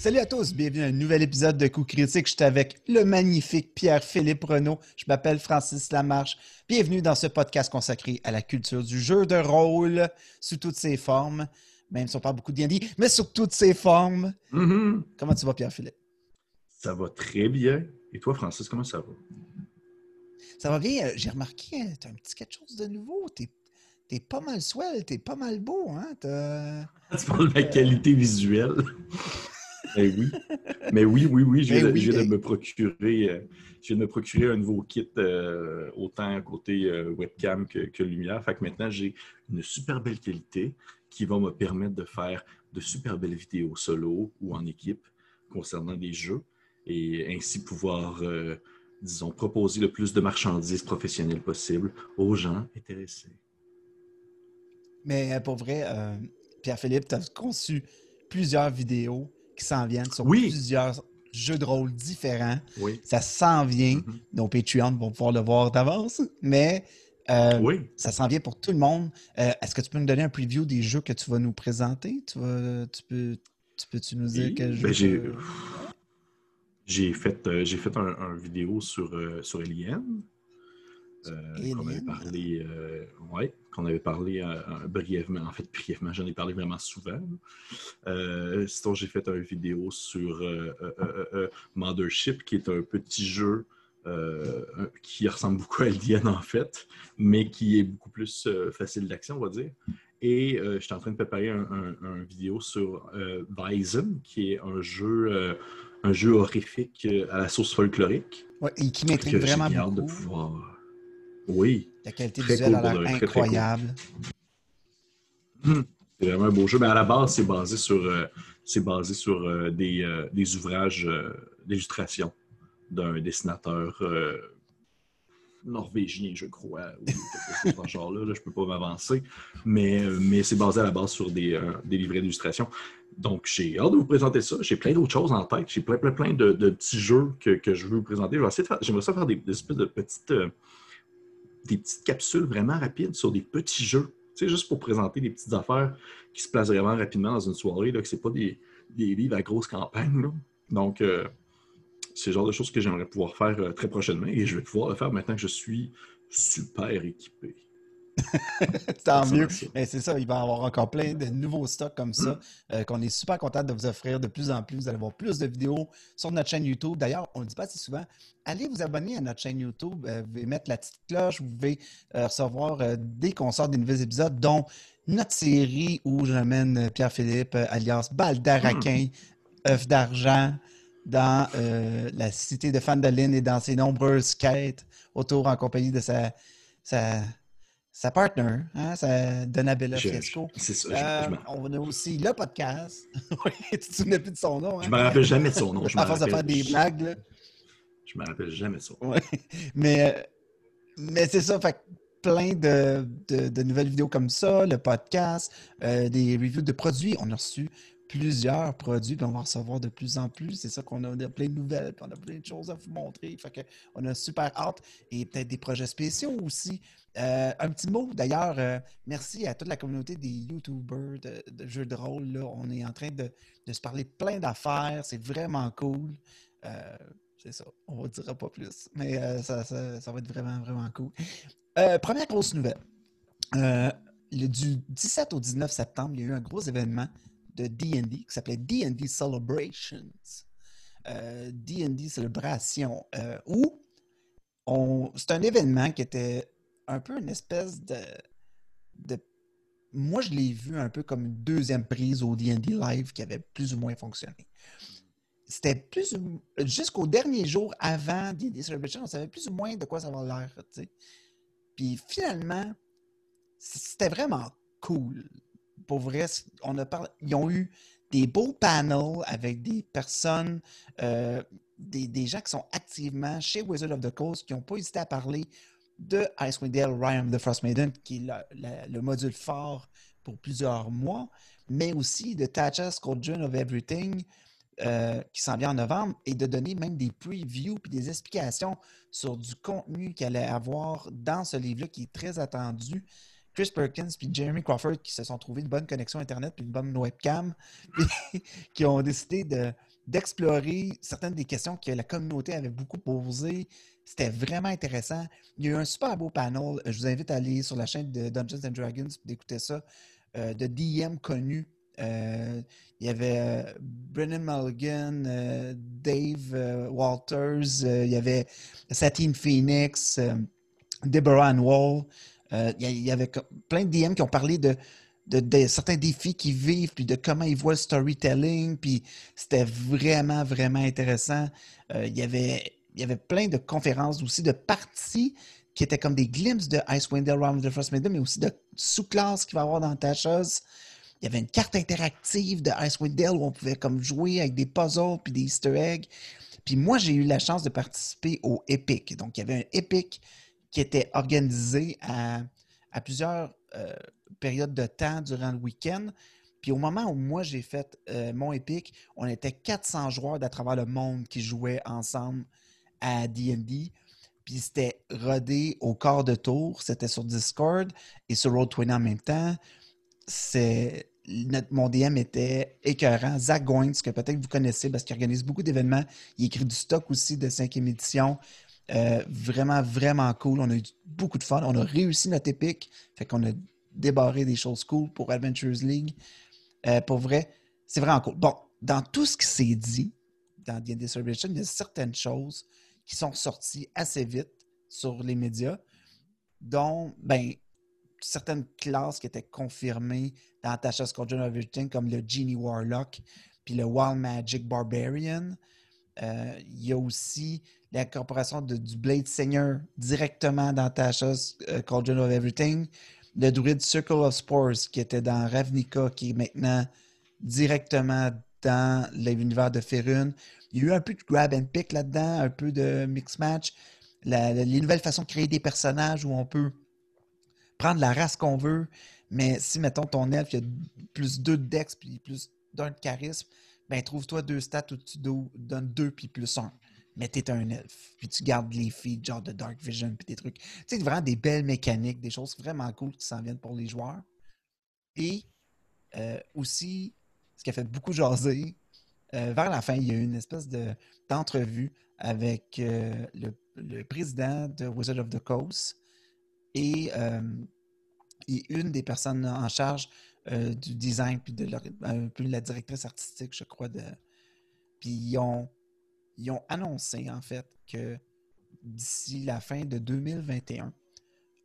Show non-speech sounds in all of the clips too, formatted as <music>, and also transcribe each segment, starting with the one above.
Salut à tous, bienvenue à un nouvel épisode de Coup Critique. Je suis avec le magnifique Pierre-Philippe Renaud. Je m'appelle Francis Lamarche. Bienvenue dans ce podcast consacré à la culture du jeu de rôle sous toutes ses formes, même si on parle beaucoup de D&D, mais sous toutes ses formes. Mhm. Comment tu vas, Pierre-Philippe? Ça va très bien. Et toi, Francis, comment ça va? Ça va bien. Euh, J'ai remarqué, euh, t'as un petit quelque chose de nouveau. T'es es pas mal swell, t'es pas mal beau, hein? <laughs> Tu parles de la qualité visuelle. Ben oui. Mais oui, oui, oui, je viens, de- oui, je viens de ben- me procurer, euh, je viens de me procurer un nouveau kit euh, autant côté euh, webcam que, que lumière. Fait que maintenant, j'ai une super belle qualité qui va me permettre de faire de super belles vidéos solo ou en équipe concernant des jeux et ainsi pouvoir, disons, proposer le plus de marchandises professionnelles possible aux gens intéressés. Mais pour vrai, Pierre-Philippe, t'as conçu plusieurs vidéos qui s'en viennent sur Oui. plusieurs jeux de rôle différents. Oui. Ça s'en vient. Mhm. Nos Patreons vont pouvoir le voir d'avance, mais euh, Oui. ça s'en vient pour tout le monde. Euh, Est-ce que tu peux nous donner un preview des jeux que tu vas nous présenter? Tu, vas, tu peux, tu peux-tu nous dire quel ben, jeu? j'ai- que- fait, euh, j'ai fait un, un vidéo sur, sur Alien. Euh, qu'on avait parlé, euh, ouais, qu'on avait parlé euh, euh, brièvement. En fait, brièvement, j'en ai parlé vraiment souvent. Euh, sinon, j'ai fait une vidéo sur euh, euh, euh, euh, Mothership, qui est un petit jeu euh, qui ressemble beaucoup à Alien, en fait, mais qui est beaucoup plus euh, facile d'action, on va dire. Et euh, je suis en train de préparer un, un- un vidéo sur euh, Bison, qui est un jeu, euh, un jeu horrifique euh, à la sauce folklorique. Ouais, et qui m'intrigue vraiment bien hâte de beaucoup. pouvoir. Oui, La qualité Très visuelle cool a l'air cool. incroyable. c'est vraiment un beau jeu. Mais à la base, c'est basé sur, euh, c'est basé sur euh, des, euh, des ouvrages d'illustration d'un dessinateur norvégien, je crois, ou quelque chose dans ce <laughs> genre-là. Là, je ne peux pas m'avancer. Mais, mais c'est basé à la base sur des, des livrets d'illustration. Donc, j'ai hâte de vous présenter ça. J'ai plein d'autres choses en tête. J'ai plein, plein, plein de, de petits jeux que, que je veux vous présenter. J'aimerais ça faire des, des espèces de petites, des petites capsules vraiment rapides sur des petits jeux. Tu sais, juste pour présenter des petites affaires qui se placent vraiment rapidement dans une soirée, là, que ce pas des, des livres à grosse campagne. là. Donc, euh, c'est le genre de choses que j'aimerais pouvoir faire euh, très prochainement et je vais pouvoir le faire maintenant que je suis super équipé. <laughs> Tant mieux. Mais c'est ça, il va y avoir encore plein de nouveaux stocks comme ça euh, qu'on est super content de vous offrir de plus en plus. Vous allez voir plus de vidéos sur notre chaîne YouTube. D'ailleurs, on ne le dit pas assez souvent. Allez vous abonner à notre chaîne YouTube. Euh, vous pouvez mettre la petite cloche. Vous pouvez euh, recevoir euh, dès qu'on sort des nouveaux épisodes, dont notre série où j'amène Pierre-Philippe, alias Baldaraquin, œuf d'argent, dans euh, la cité de Fandolin et dans ses nombreuses quêtes autour en compagnie de sa, sa, sa partner, hein, sa Donabella Je- C'est ça. Euh, je, on a aussi le podcast. <laughs> Oui, tu te souvenais plus de son nom. Hein? je me rappelle jamais de son nom. <laughs> Je à force de faire des blagues. là. Je me rappelle jamais de son nom. Ouais. <laughs> Mais, euh, mais c'est ça, fait plein de, de- de nouvelles vidéos comme ça, le podcast, euh, des reviews de produits. On a reçu plusieurs produits, puis on va en recevoir de plus en plus. C'est ça qu'on a, plein de nouvelles, puis on a plein de choses à vous montrer. Fait que on a super hâte et peut-être des projets spéciaux aussi. Euh, un petit mot d'ailleurs, euh, merci à toute la communauté des YouTubers de, jeux de rôle. Là. On est en train de, de se parler plein d'affaires. C'est vraiment cool. Euh, c'est ça. On ne dira pas plus. Mais ça, ça- ça va être vraiment, vraiment cool. Première grosse nouvelle. Le- du 17 au 19 septembre, il y a eu un gros événement de D&D qui s'appelait D&D Celebrations. Euh, D&D Célébration, euh, où c'est un événement qui était un peu une espèce de... de... Moi, je l'ai vu un peu comme une deuxième prise au D&D Live qui avait plus ou moins fonctionné c'était plus jusqu'au dernier jour avant D&D Celebration, on savait plus ou moins de quoi ça va l'air. Puis finalement, c'était vraiment cool. Pour vrai, on a ils ont eu des beaux panels avec des personnes, euh, des, des gens qui sont activement chez Wizard of the Coast, qui n'ont pas hésité à parler de Icewind Dale, Ryan of the Frost Maiden, qui est le module fort pour plusieurs mois, mais aussi de Tatcha Squadron of Everything, euh, qui s'en vient en novembre et de donner même des previews puis des explications sur du contenu qu'il allait avoir dans ce livre-là qui est très attendu. Chris Perkins puis Jeremy Crawford qui se sont trouvés une bonne connexion Internet puis une bonne webcam <laughs> qui ont décidé de, d'explorer certaines des questions que la communauté avait beaucoup posées. C'était vraiment intéressant. Il y a eu un super beau panel. Je vous invite à aller sur la chaîne de Dungeons and Dragons d'écouter ça. euh, de DM connus. Euh, il y avait euh, Brennan Mulligan, Dave Walters, il y avait Satine Phoenix, Deborah Ann Wall. Euh, il y avait plein de DM qui ont parlé de, certains défis qu'ils vivent, puis de comment ils voient le storytelling. Puis c'était vraiment, vraiment intéressant. Euh, il, y avait, y avait plein de conférences aussi, de parties qui étaient comme des glimpses de Icewind Dale Realm of the Frost Maiden, mais aussi de sous-classes qu'il va y avoir dans Tasha's. Il y avait une carte interactive de Icewind Dale où on pouvait comme jouer avec des puzzles puis des easter eggs. Puis moi, j'ai eu la chance de participer au Epic. Donc, il y avait un Epic qui était organisé à, à plusieurs euh, périodes de temps durant le week-end. Puis au moment où moi j'ai fait euh, mon Epic, on était 400 joueurs d'à travers le monde qui jouaient ensemble à D&D. Puis c'était rodé au quart de tour. C'était sur Discord et sur Roll20 en même temps. C'est notre, mon DM était écœurant. Zach Goins, que peut-être vous connaissez parce qu'il organise beaucoup d'événements. Il écrit du stock aussi de 5e édition. Euh, vraiment, vraiment cool. On a eu beaucoup de fun. On a réussi notre épique. Fait qu'on a débarré des choses cool pour Adventures League. Euh, pour vrai, c'est vraiment cool. Bon, dans tout ce qui s'est dit dans D&D Celebration, il y a certaines choses qui sont sorties assez vite sur les médias, dont, ben, certaines classes qui étaient confirmées dans Tasha's Squadron of Everything, comme le Genie Warlock puis le Wild Magic Barbarian. Euh, il y a aussi l'incorporation de- du Blade Seigneur directement dans Tasha's euh, Cauldron of Everything. Le druide Circle of Spores qui était dans Ravnica, qui est maintenant directement dans l'univers de Ferun. Il y a eu un peu de grab and pick là-dedans, un peu de mix match. La- la- les nouvelles façons de créer des personnages où on peut prendre la race qu'on veut, mais si, mettons, ton elfe, il y a plus deux de dex puis plus d'un de charisme, ben trouve-toi deux stats où tu do- donnes deux puis plus un. Mais t'es un elfe. Puis tu gardes les feeds, genre de Dark Vision puis des trucs. Tu sais, vraiment des belles mécaniques, des choses vraiment cool qui s'en viennent pour les joueurs. Et euh, aussi, ce qui a fait beaucoup jaser, euh, vers la fin, il y a eu une espèce de, d'entrevue avec euh, le, président de Wizard of the Coast et, et une des personnes en charge du design, puis de leur- peu la directrice artistique, je crois. De, puis ils ont, ils ont annoncé, en fait, que d'ici la fin de 2021,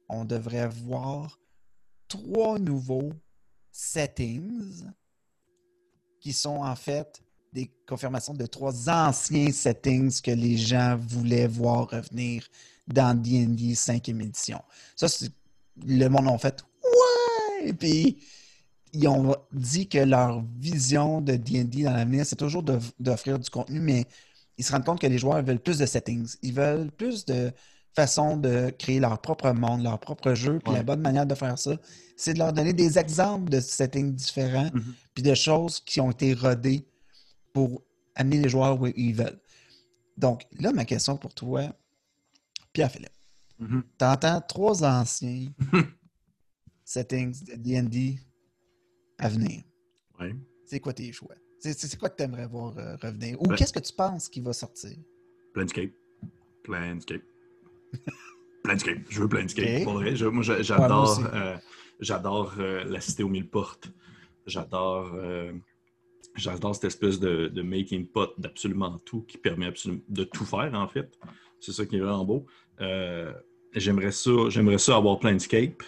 on devrait voir trois nouveaux settings qui sont en fait des confirmations de trois anciens settings que les gens voulaient voir revenir dans D&D 5e édition. Ça, c'est le monde en fait ouais! Puis ils ont dit que leur vision de D&D dans l'avenir, c'est toujours d'offrir du contenu, mais ils se rendent compte que les joueurs veulent plus de settings. Ils veulent plus de façons de créer leur propre monde, leur propre jeu. Puis Ouais. la bonne manière de faire ça, c'est de leur donner des exemples de settings différents, Mhm. puis de choses qui ont été rodées pour amener les joueurs où ils veulent. Donc, là, ma question pour toi, Pierre-Philippe. Mhm. T'entends trois anciens <laughs> settings de D&D à venir. Ouais. C'est quoi tes choix? C'est quoi que tu aimerais voir euh, revenir? Ou Ben- qu'est-ce que tu penses qui va sortir? Planescape. Planescape. Planescape. Je veux Planescape. Ok. Pour vrai, je- moi, Ouais, j'adore euh, j'adore euh, la cité aux mille portes. J'adore j'adore cette espèce de, de making pot d'absolument tout qui permet absolument de tout faire, en fait. C'est ça qui est vraiment beau. J'aimerais ça, j'aimerais ça avoir Planescape.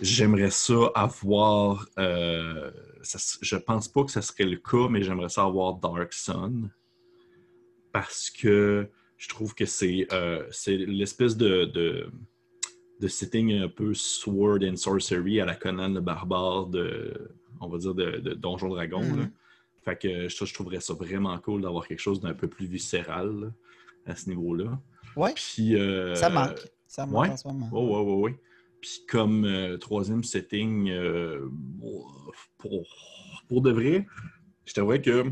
J'aimerais ça avoir. euh, ça je pense pas que ce serait le cas, mais j'aimerais ça avoir Dark Sun. Parce que je trouve que c'est euh, l'espèce de, de, de setting un peu sword and sorcery à la Conan le barbare de, on va dire, de, de Donjon Dragon. Mhm. là. Fait que ça, je trouverais ça vraiment cool d'avoir quelque chose d'un peu plus viscéral là, à ce niveau-là. Ouais, Puis, euh, ça manque. Ça manque ouais. en ce moment. Ouais, ouais, ouais. Puis comme euh, troisième setting, euh, pour, pour de vrai, je t'avouerais que,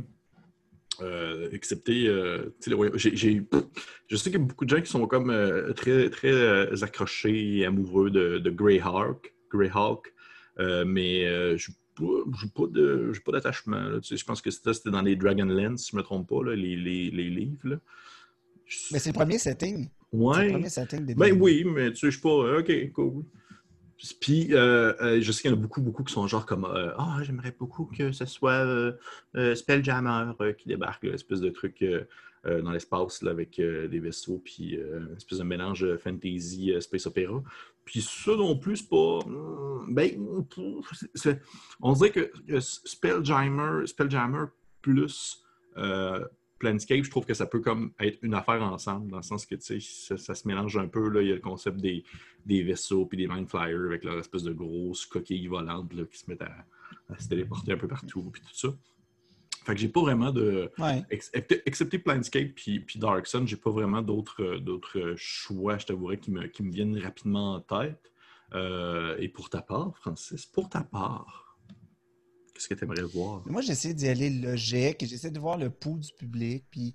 euh, excepté, ouais, je sais qu'il y a beaucoup de gens qui sont comme très, très accrochés et amoureux de, de Greyhawk, Greyhawk mais je j'ai pas d'attachement. Tu sais, je pense que c'était dans les Dragonlance, si je me trompe pas, là, les, les, les livres. là. Mais c'est le premier setting. C'est le Ouais. premier setting des Ben oui, mais tu sais, je suis pas. OK, cool. Puis, euh, euh, je sais qu'il y en a beaucoup, beaucoup qui sont genre comme euh, Ah, j'aimerais beaucoup que ce soit Spelljammer qui débarque, là, espèce de truc dans l'espace avec des vaisseaux, puis une espèce de mélange fantasy, space opéra. Puis ça non plus, c'est pas. hum, Ben, on dirait que, Spelljammer, Spelljammer plus Planescape, je trouve que ça peut comme être une affaire ensemble, dans le sens que tu sais, ça, ça se mélange un peu. Là. Il y a le concept des, des vaisseaux puis des Mind Flyers avec leur espèce de grosses coquilles volantes là, qui se mettent à, à se téléporter un peu partout puis tout ça. Fait que j'ai pas vraiment de. Ouais. Excepté Planescape puis, puis Dark Sun, j'ai pas vraiment d'autres euh, d'autres choix, je t'avouerais, qui me, qui me viennent rapidement en tête. Euh, et pour ta part, Francis, pour ta part, qu'est-ce que tu aimerais voir? Moi, j'essaie d'y aller logique, j'essaie de voir le pouls du public. Puis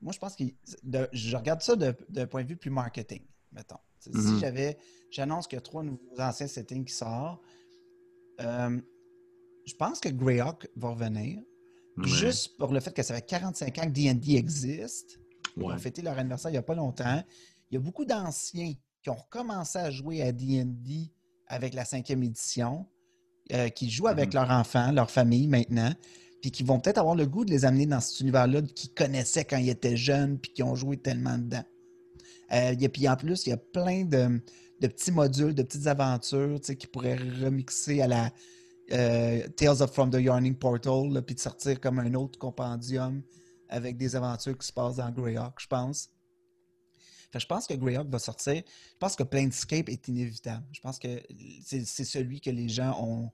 moi, je pense que de- je regarde ça de- d'un point de vue plus marketing, mettons. C'est- Mhm. Si j'avais, j'annonce qu'il y a trois nouveaux anciens settings qui sortent, euh, je pense que Greyhawk va revenir. Ouais. Juste pour le fait que ça fait 45 ans que D&D existe. Ils ont fêté leur anniversaire il n'y a pas longtemps. Il y a beaucoup d'anciens qui ont recommencé à jouer à D&D avec la cinquième édition, euh, qui jouent avec Mhm. leurs enfants, leur famille maintenant, puis qui vont peut-être avoir le goût de les amener dans cet univers-là qu'ils connaissaient quand ils étaient jeunes, puis qui ont joué tellement dedans. Euh, y a- puis en plus, il y a plein de, de petits modules, de petites aventures tu sais, qui pourraient remixer à la euh, Tales of From the Yarning Portal, puis de sortir comme un autre compendium avec des aventures qui se passent dans Greyhawk, je pense. Fait que je pense que Greyhawk va sortir. Je pense que Planescape est inévitable. Je pense que c'est celui que les gens ont,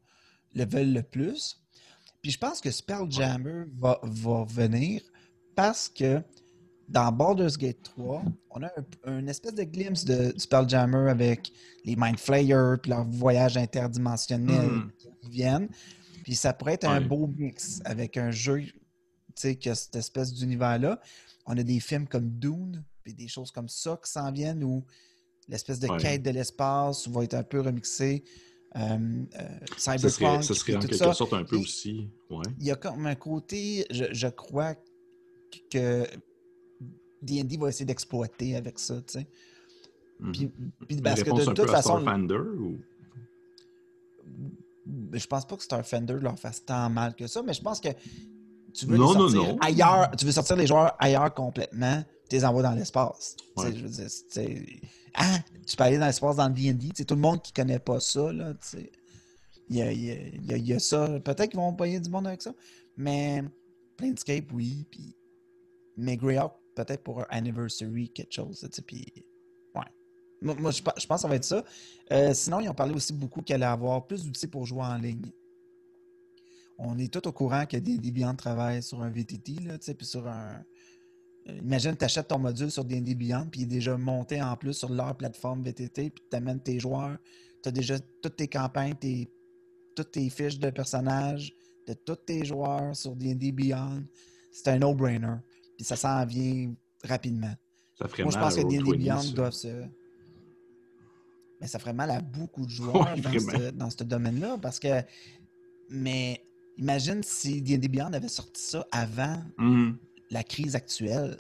le veulent le plus. Puis je pense que Spelljammer va, va venir parce que dans Baldur's Gate 3, on a un, une espèce de glimpse de du Spelljammer avec les Mind Flayers puis leur voyage interdimensionnel Mhm. qui viennent. Puis ça pourrait être un beau mix avec un jeu, tu sais, qui a cette espèce d'univers-là. On a des films comme Dune, des choses comme ça qui s'en viennent où l'espèce de Ouais. quête de l'espace va être un peu remixée. Euh, euh, Ça Cyberpunk, serait, ça serait puis en tout quelque ça. sorte un peu aussi. Ouais. Il y a comme un côté, je, je crois que D&D va essayer d'exploiter avec ça, tu sais. Mhm. Puis, parce que de un toute façon, Starfinder ou... je pense pas que Starfinder leur fasse tant mal que ça, mais je pense que tu veux Non, les non, sortir non. ailleurs, tu veux sortir les joueurs ailleurs complètement, tu les envoies dans l'espace. Ouais. je veux dire, ah, tu peux aller dans l'espace dans le D&D, tout le monde qui connaît pas ça, là, tu sais. Il y a, y a- y a- il y a ça. Peut-être qu'ils vont payer du monde avec ça, mais Planescape, oui, puis mais Greyhawk, peut-être pour un anniversary, quelque chose, puis ouais. Moi, moi, je, pe- je pense que ça va être ça. Euh, sinon, ils ont parlé aussi beaucoup qu'il allait avoir plus d'outils pour jouer en ligne. On est tout au courant que des Beyond travaillent sur un VTT, là, tu sais, puis sur un. Imagine, tu achètes ton module sur D&D Beyond, puis il est déjà monté en plus sur leur plateforme VTT, puis tu amènes tes joueurs, tu as déjà toutes tes campagnes, tes, toutes tes fiches de personnages, de tous tes joueurs sur D&D Beyond. C'est un no-brainer. Puis ça s'en vient rapidement. Ça ferait Moi, je mal pense que D&D Roll20, Beyond ça. doivent se... Mais ça ferait mal à beaucoup de joueurs dans, ce, domaine-là, parce que... Mais imagine si D&D Beyond avait sorti ça avant Mhm. La crise actuelle.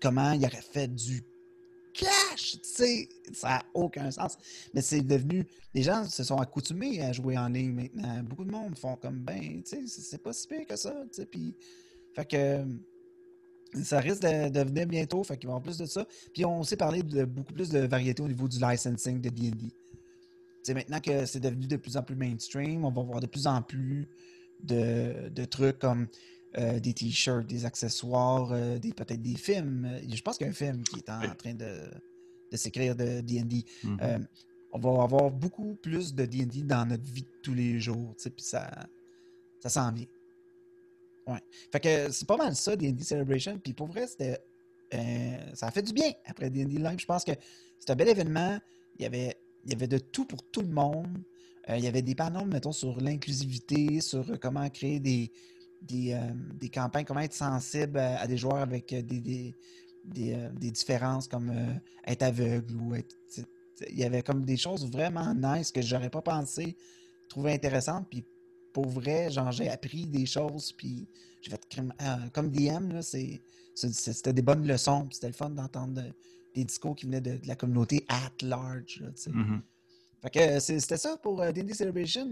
Comment il aurait fait du cash, tu sais, ça n'a aucun sens. Mais c'est devenu, les gens se sont accoutumés à jouer en ligne maintenant. Beaucoup de monde font comme, ben, tu sais, c'est- pas si pire que ça, tu sais, puis, fait que ça risque de, de venir bientôt, fait qu'il va y avoir plus de ça. Puis on s'est parlé de beaucoup plus de variété au niveau du licensing de D&D. C'est maintenant que c'est devenu de plus en plus mainstream, on va voir de plus en plus de, de trucs comme euh, des t-shirts, des accessoires, euh, des, peut-être des films. Je pense qu'il y a un film qui est en train de, de s'écrire de D&D. Mhm. Euh, on va avoir beaucoup plus de D&D dans notre vie de tous les jours, puis ça, ça s'en vient. Ouais. Fait que c'est pas mal ça, D&D Celebration, puis pour vrai, c'était... ça a fait du bien après D&D Live. Je pense que c'est un bel événement. Il y avait, il y avait de tout pour tout le monde. Euh, il y avait des panneaux, mettons, sur l'inclusivité, sur comment créer des, des, euh, des campagnes, comment être sensible à, à des joueurs avec euh, des, des, des, euh, des différences comme euh, être aveugle ou être. Il y avait comme des choses vraiment nice que j'aurais pas pensé trouver intéressantes. Puis pour vrai, genre, j'ai appris des choses, puis j'ai fait comme DM, c'était des bonnes leçons, c'était le fun d'entendre des discours qui venaient de, la communauté at large, là, mm-hmm. Fait que c'était ça pour D&D Celebration.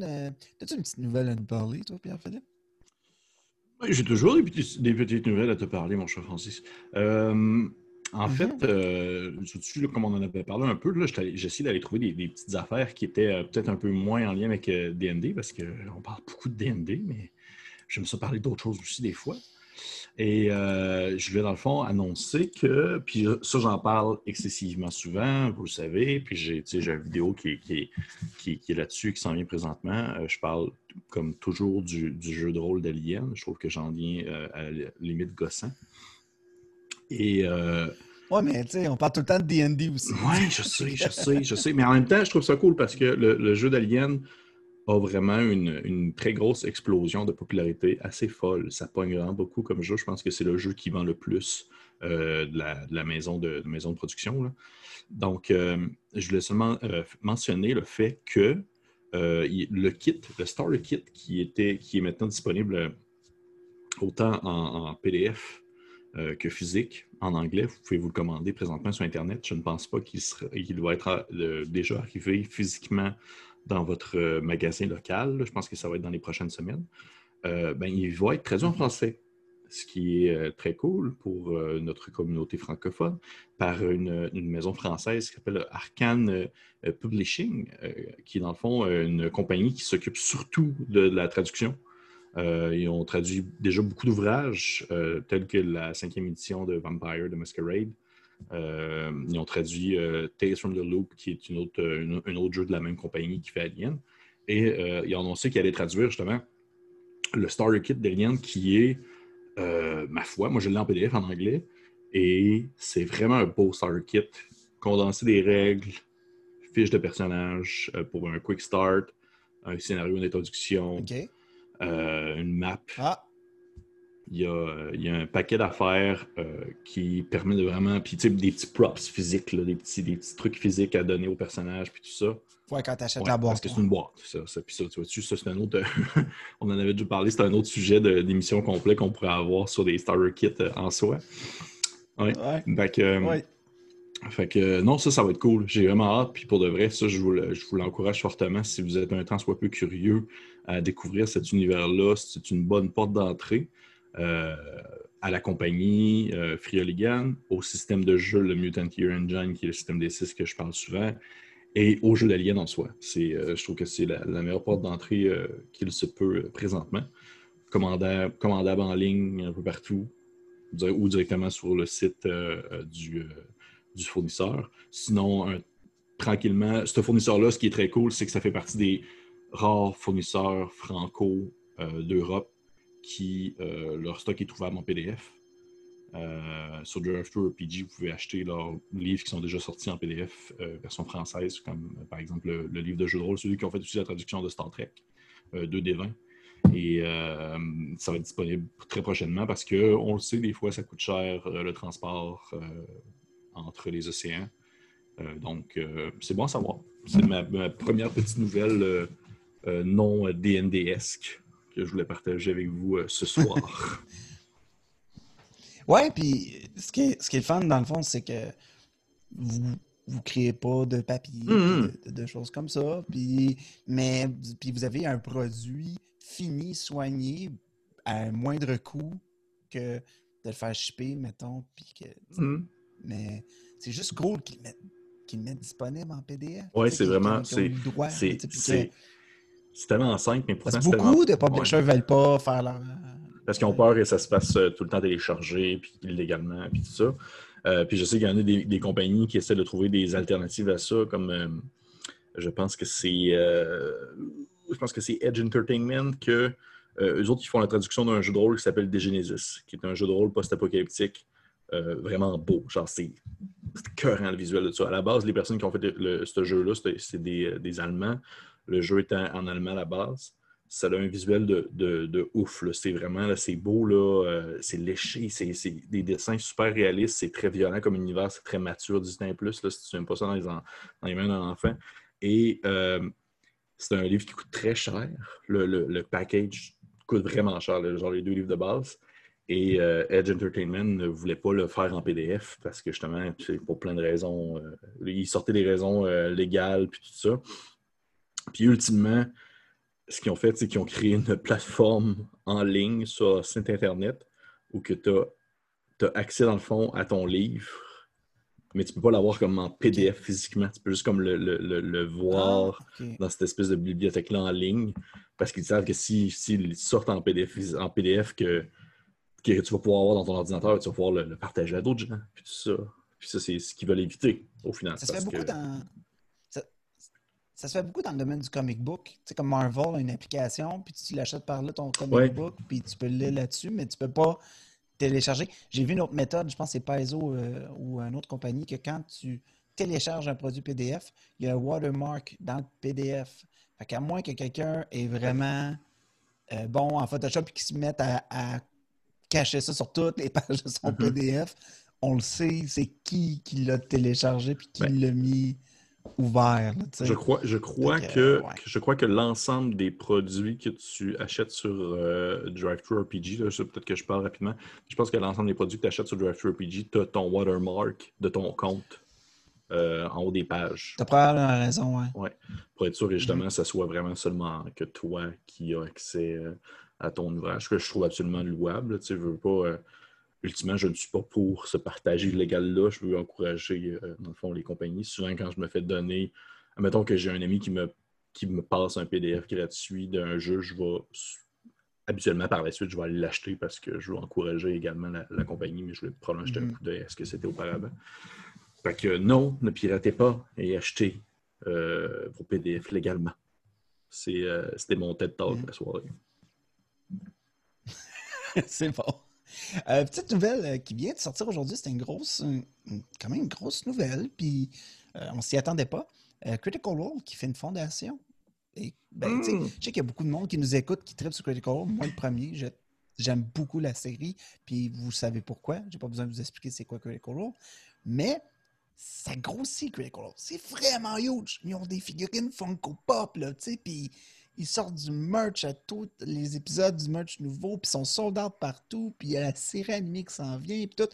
T'as-tu une petite nouvelle à nous parler, toi, Pierre-Philippe? J'ai toujours des petites, des petites, nouvelles à te parler, mon cher Francis. Euh, en fait, euh, comme on en avait parlé un peu, j'essaie d'aller trouver des, petites affaires qui étaient euh, peut-être un peu moins en lien avec DND, euh, parce qu'on parle beaucoup de DND, mais j'aime ça parler d'autres choses aussi des fois. Et je vais, dans le fond, annoncer que, puis ça, j'en parle excessivement souvent, vous le savez, puis j'ai une vidéo qui, qui, qui, est là-dessus, qui s'en vient présentement. je parle, comme toujours, du, jeu de rôle d'Alien. Je trouve que j'en viens à la limite gossant. Et. Euh, ouais, mais tu sais, on parle tout le temps de DD aussi. Oui, je sais, je sais, je sais. Mais en même temps, je trouve ça cool parce que le, jeu d'Alien a vraiment une, très grosse explosion de popularité assez folle. Ça pogne vraiment beaucoup comme jeu. Je pense que c'est le jeu qui vend le plus euh, de, la, maison de, production. Donc, euh, je voulais seulement mentionner le fait que le kit, le Starter Kit, qui, était, qui est maintenant disponible autant en PDF euh, que physique en anglais. Vous pouvez vous le commander présentement sur Internet. Je ne pense pas qu'il qu va être euh, déjà arrivé physiquement dans votre euh, magasin local. Je pense que ça va être dans les prochaines semaines. ben, il va être traduit en français, ce qui est très cool pour notre communauté francophone, par une, maison française qui s'appelle Arcane Publishing, qui est dans le fond une compagnie qui s'occupe surtout de la traduction euh, ils ont traduit déjà beaucoup d'ouvrages, euh, tels que la cinquième édition de Vampire de Masquerade. Euh, ils ont traduit Tales from the Loop, qui est une autre, un autre jeu de la même compagnie qui fait Alien. Et ils ont annoncé qu'ils allaient traduire justement le Starter Kit d'Alien, qui est, ma foi, moi je l'ai en PDF en anglais, et c'est vraiment un beau Starter Kit. Condenser des règles, fiches de personnages pour un quick start, un scénario d'introduction. Euh, une map. Ah. Il y, a, un paquet d'affaires euh, qui permet de vraiment. Puis, tu sais, des petits props physiques, des, petits, des petits trucs physiques à donner aux personnages, puis tout ça. Ouais, quand tu achètes la boîte. Parce que c'est une boîte, ça. Puis ça, tu vois-tu, ça, c'est un autre. <laughs> on en avait déjà parlé, c'est un autre sujet d'émission complet qu'on pourrait avoir sur des starter kits euh, en soi. Ouais. ouais. Fait que non, ça, ça va être cool. J'ai vraiment hâte. Puis pour de vrai, ça, je vous, l'encourage fortement. Si vous êtes un temps soit peu curieux à découvrir cet univers-là, c'est une bonne porte d'entrée euh, à la compagnie euh, Frioligan, au système de jeu, le Mutant Year Engine, qui est le système des 6 que je parle souvent, et au jeu d'Alien en soi. Euh, je trouve que c'est la, meilleure porte d'entrée qu'il se peut présentement. Commandable, commandable en ligne un peu partout, ou directement sur le site du fournisseur. Sinon, tranquillement, ce fournisseur-là, ce qui est très cool, c'est que ça fait partie des rares fournisseurs franco euh, d'Europe qui, euh, leur stock est ouvert en PDF. Euh, sur Draft RPG, vous pouvez acheter leurs livres qui sont déjà sortis en PDF, version française, comme par exemple le, livre de jeu de rôle, celui qui ont fait aussi la traduction de Star Trek 2D20. Et ça va être disponible très prochainement parce qu'on le sait, des fois, ça coûte cher le transport entre les océans. Euh, donc, euh, c'est bon à savoir. C'est ma, première petite nouvelle euh, non DND-esque que je voulais partager avec vous ce soir. <laughs> ouais, puis ce qui, est, ce qui est le fun, dans le fond, c'est que vous vous créez pas de papier, mm-hmm. de, choses comme ça, puis, mais puis vous avez un produit fini, soigné, à un moindre coût que de le faire shipper, mettons, puis que... Mm-hmm. Mais c'est juste cool qu'ils le, mettent, mettent disponible en PDF. Oui, c'est vraiment. C'est tellement simple, mais pourtant. Parce beaucoup de publishers ne veulent pas faire leur. Parce qu'ils ont peur que ça se fasse euh, tout le temps téléchargé, puis illégalement, puis tout ça. Euh, puis je sais qu'il y en a des, compagnies qui essaient de trouver des alternatives à ça, comme euh, je pense que c'est je pense que c'est Edge Entertainment que eux autres qui font la traduction d'un jeu de rôle qui s'appelle Degenesis, qui est un jeu de rôle post-apocalyptique euh, vraiment beau. Genre, c'est cœur le visuel de ça. À la base, les personnes qui ont fait ce jeu-là, c'est des, Allemands. Le jeu est en, allemand à la base. Ça a un visuel de, ouf. C'est vraiment, beau, euh, c'est léché, c'est des dessins super réalistes, c'est très violent comme univers, c'est très mature, 19 plus, si tu n'aimes pas ça dans les, mains d'un enfant. Et euh, C'est un livre qui coûte très cher. Le, package coûte vraiment cher, genre les deux livres de base. Et euh, Edge Entertainment ne voulait pas le faire en PDF parce que justement, pour plein de raisons, ils sortaient des raisons légales puis tout ça. Puis ultimement, ce qu'ils ont fait, c'est qu'ils ont créé une plateforme en ligne sur leur site Internet où que tu as, accès dans le fond à ton livre, mais tu peux pas l'avoir comme en PDF physiquement. Tu peux juste comme le, le- le- le voir Ah, ok. dans cette espèce de bibliothèque-là en ligne parce qu'ils savent que s'ils s'ils sortent en PDF, en PDF que, que tu vas pouvoir avoir dans ton ordinateur, tu vas pouvoir le, partager à d'autres gens, puis tout ça. Puis ça, c'est ce qu'ils veulent éviter au final. Ça se fait beaucoup que- dans. Ça, se fait beaucoup dans le domaine du comic book. Tu sais, comme Marvel a une application, puis tu l'achètes par là, ton comic Ouais. book, puis tu peux le lire là-dessus, mais tu peux pas télécharger. J'ai vu une autre méthode, je pense que c'est Paizo euh, ou une autre compagnie, que quand tu télécharges un produit PDF, il y a un watermark dans le PDF. Fait qu'à moins que quelqu'un est vraiment euh, bon en Photoshop et qu'il se mette à, à cacher ça sur toutes les <laughs> pages de son Mhm. PDF, on le sait, c'est qui qui l'a téléchargé puis qui Ben. l'a mis ouvert. là, tu. Je crois, je crois Fait que, ouais. je crois que l'ensemble des produits que tu achètes sur euh, DriveThru RPG, peut-être que je parle rapidement, je pense que l'ensemble des produits que tu achètes sur DriveThru RPG, tu as ton watermark de ton compte euh, en haut des pages. T'as probablement raison, ouais. Pour être sûr que justement, ce soit vraiment seulement que toi qui as accès euh, à ton ouvrage, que je trouve absolument louable. Tu veux pas. euh, ultimement, je ne suis pas pour ce partage illégal-là. Je veux encourager, euh, dans le fond, les compagnies. Souvent, quand je me fais donner, admettons que j'ai un ami qui me, qui me passe un PDF gratuit d'un jeu, je vais habituellement par la suite, je vais aller l'acheter parce que je veux encourager également la, la compagnie, mais je vais probablement jeter un Mhm. coup d'œil à ce que c'était auparavant. Fait que non, ne piratez pas et achetez euh, vos PDF légalement. C'est, euh, c'était mon TED Talk Mhm. la soirée. <laughs> c'est bon. Euh, petite nouvelle euh, qui vient de sortir aujourd'hui, c'était une grosse, une- une- quand même une grosse nouvelle, puis euh, on s'y attendait pas. Euh, Critical Role qui fait une fondation. Et ben, tu sais, Mm. je sais qu'il y a beaucoup de monde qui nous écoute, qui tripe sur Critical Role. Moi, le premier, j'aime beaucoup la série, puis vous savez pourquoi. J'ai pas besoin de vous expliquer c'est quoi Critical Role. Mais ça grossit Critical Role. C'est vraiment huge. Ils ont des figurines Funko Pop, là, tu sais, puis ils sortent du merch à tous les épisodes du merch nouveau, puis ils sont sold out partout, puis il y a la série animée qui s'en vient, puis tout.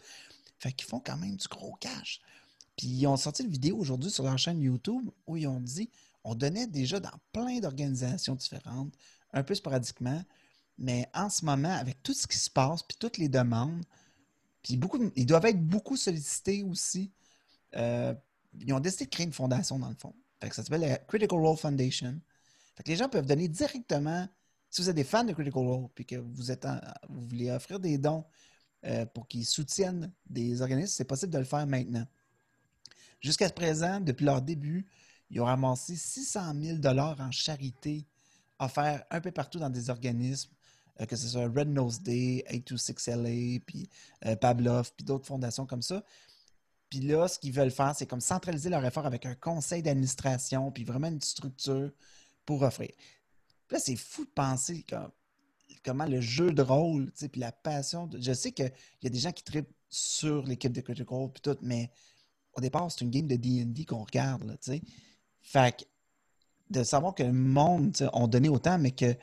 Fait qu'ils font quand même du gros cash. Puis ils ont sorti une vidéo aujourd'hui sur leur chaîne YouTube où ils ont dit on donnait déjà dans plein d'organisations différentes, un peu sporadiquement, mais en ce moment, avec tout ce qui se passe, puis toutes les demandes, puis beaucoup, ils doivent être beaucoup sollicités aussi. euh, ils ont décidé de créer une fondation dans le fond. Fait que ça s'appelle la Critical Role Foundation. Les gens peuvent donner directement, si vous êtes des fans de Critical Role, puis que vous, voulez offrir des dons euh, pour qu'ils soutiennent des organismes, c'est possible de le faire maintenant. Jusqu'à présent, depuis leur début, ils ont ramassé 600 000 en charité offerts un peu partout dans des organismes, euh, que ce soit Red Nose Day, 826LA, puis euh, puis d'autres fondations comme ça. Puis là, ce qu'ils veulent faire, c'est comme centraliser leur effort avec un conseil d'administration, puis vraiment une structure offrir. Là, c'est fou de penser comme- comment le jeu de rôle, puis la passion. Je sais qu'il y a des gens qui tripent sur l'équipe de Critical Role, puis tout, mais au départ, c'est une game de D&D qu'on regarde, tu sais. Fait que de savoir que le monde, ont donné autant, mais qu'ils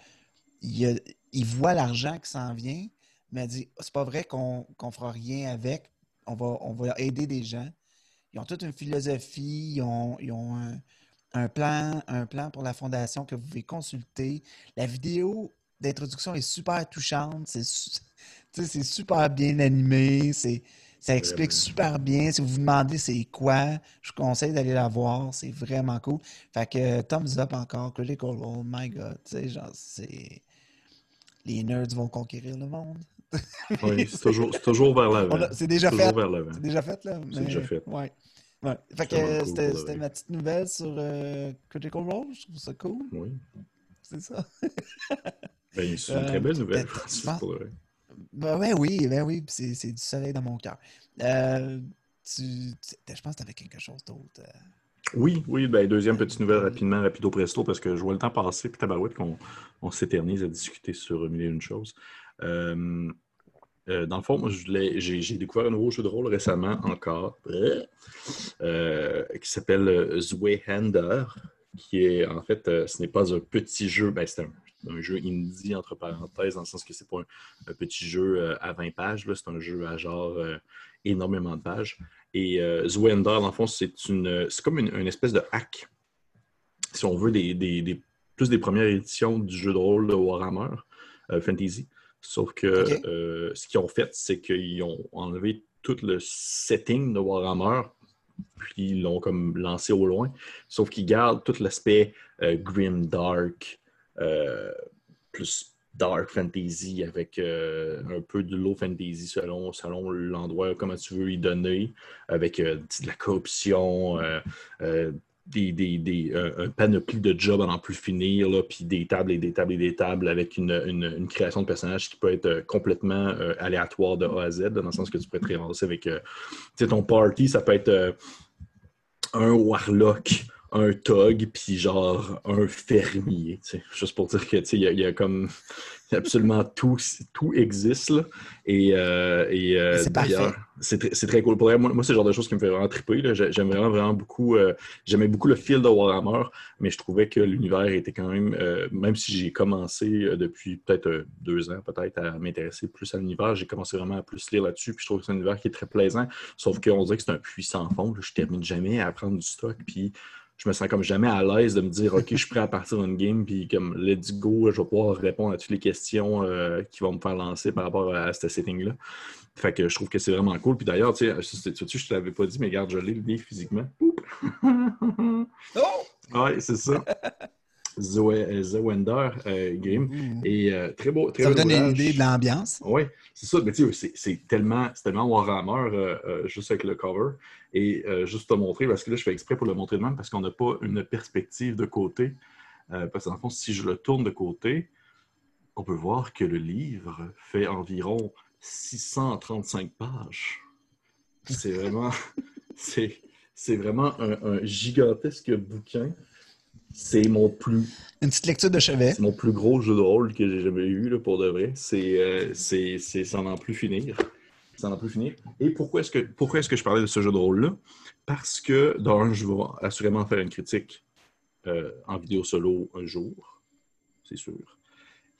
ils voient l'argent qui s'en vient, mais dit, c'est pas vrai qu'on fera rien avec, on va, on va aider des gens. Ils ont toute une philosophie, ils ont, ils ont un, un plan, un plan pour la fondation que vous pouvez consulter. La vidéo d'introduction est super touchante, c'est <laughs> super bien animé, c'est ça explique super bien. Si vous vous demandez c'est quoi, je vous conseille d'aller la voir. C'est vraiment cool. Fait que euh, thumbs up encore. Critical Role, my God. Tu sais, genre, c'est. Les nerds vont conquérir le monde. Oui, c'est toujours, toujours vers l'avant. <laughs> C'est déjà toujours fait. C'est déjà fait, là. C'est déjà fait. Ouais. Ouais. Fait que vraiment euh, cool c'était vrai. ma petite nouvelle sur euh, Critical Role. Je trouve ça cool. Oui. C'est ça. <laughs> Ben, c'est une Euh, très belle nouvelle, Francis, je pense- pour le. Ben, oui, ben oui. C'est du soleil dans mon cœur. Euh, tu, tu- je pense que tu avais quelque chose d'autre. euh. Oui, oui, ben, deuxième petite nouvelle rapidement, rapido presto, parce que je vois le temps passer, puis tabarouette qu'on on s'éternise à discuter sur mille et une choses. Euh, euh, dans le fond, moi, j'ai découvert un nouveau jeu de rôle récemment encore, euh, qui s'appelle euh, Zweihander, qui est en fait, ce n'est pas un petit jeu, ben, c'est un, jeu indie entre parenthèses, dans le sens que c'est pas un, petit jeu à 20 pages, c'est un jeu à genre énormément de pages. Et Zwender, dans le fond, c'est comme une, espèce de hack, si on veut, des, plus des premières éditions du jeu de rôle de Warhammer Fantasy. Sauf que ce qu'ils ont fait, c'est qu'ils ont enlevé tout le setting de Warhammer puis ils l'ont comme lancé au loin. Sauf qu'ils gardent tout l'aspect euh, grim, dark, euh, plus dark fantasy avec euh, un peu de low fantasy selon, selon l'endroit, comment tu veux y donner, avec de la corruption, des, des, un panoplie de jobs à n'en plus finir, là, puis des tables et des tables et des tables avec une, une, création de personnages qui peut être complètement aléatoire de A à Z, dans le sens que tu peux te réavancer avec ton party, ça peut être un warlock, un tog, puis genre un fermier. Juste pour dire que il y, a comme absolument tout, tout existe. Là. Et, euh, et euh, c'est très cool. Pour moi, moi c'est le genre de choses qui me fait vraiment triper. J'aime vraiment, vraiment beaucoup. Euh, j'aimais beaucoup le fil de Warhammer, mais je trouvais que l'univers était quand même. même si j'ai commencé depuis peut-être deux ans, peut-être, à m'intéresser plus à l'univers, j'ai commencé vraiment à plus lire là-dessus. Puis je trouve que c'est un univers qui est très plaisant. Sauf qu'on dirait que c'est un puissant fond. Je termine jamais à prendre du stock. Puis je me sens comme jamais à l'aise de me dire OK, je suis prêt à partir d'une game, puis comme let's go, je vais pouvoir répondre à toutes les questions euh, qui vont me faire lancer par rapport à, ce setting-là. Fait que je trouve que c'est vraiment cool. Puis d'ailleurs, tu sais, je ne te l'avais pas dit, mais regarde, je l'ai le physiquement. oh! <laughs> Ouais, c'est ça. Zawender euh, Game. Mmh. Et euh, très beau. Très ça vous donne une idée de l'ambiance? Oui, c'est ça. Mais tu sais, c'est tellement, tellement Warhammer juste avec le cover. Et euh, juste te montrer, parce que là, je fais exprès pour le montrer de même, parce qu'on n'a pas une perspective de côté. Euh, parce qu'en fond, si je le tourne de côté, on peut voir que le livre fait environ 635 pages. C'est vraiment, <laughs> c'est, vraiment un, gigantesque bouquin. C'est mon plus. Une petite lecture de chevet. C'est mon plus gros jeu de rôle que j'ai jamais eu, là, pour de vrai. C'est, euh, sans en plus finir ça n'en peut finir. Et pourquoi est-ce que, pourquoi est-ce que je parlais de ce jeu de rôle-là? Parce que, d'un, je vais assurément faire une critique euh, en vidéo solo un jour, c'est sûr.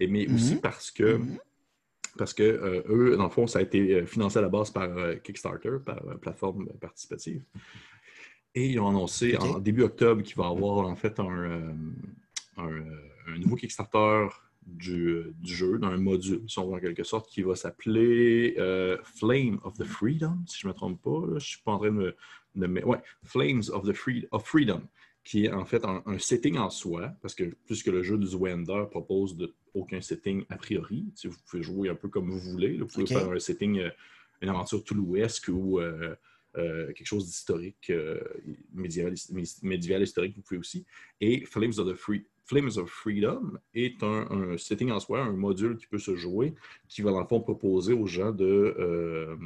Et, mais aussi mhm. parce que, mhm. parce que euh, eux, dans le fond, ça a été euh, financé à la base par Kickstarter, par plateforme participative. Et ils ont annoncé en début octobre qu'il va y avoir en fait un, un nouveau Kickstarter du, jeu, d'un module, si on veut en quelque sorte, qui va s'appeler euh, Flame of the Freedom, si je ne me trompe pas. je ne suis pas en train de me. ouais, Flames of the of Freedom, qui est en fait un, setting en soi, parce que puisque le jeu du Zwender propose de, aucun setting a priori, vous pouvez jouer un peu comme vous voulez, vous pouvez faire un setting, euh, une aventure toulouesque ou. Euh, quelque chose d'historique, médiéval, médiéval, historique, vous pouvez aussi. Et Flames of the Free, Flames of Freedom est un, setting en soi, un module qui peut se jouer, qui va dans le fond proposer aux gens de euh,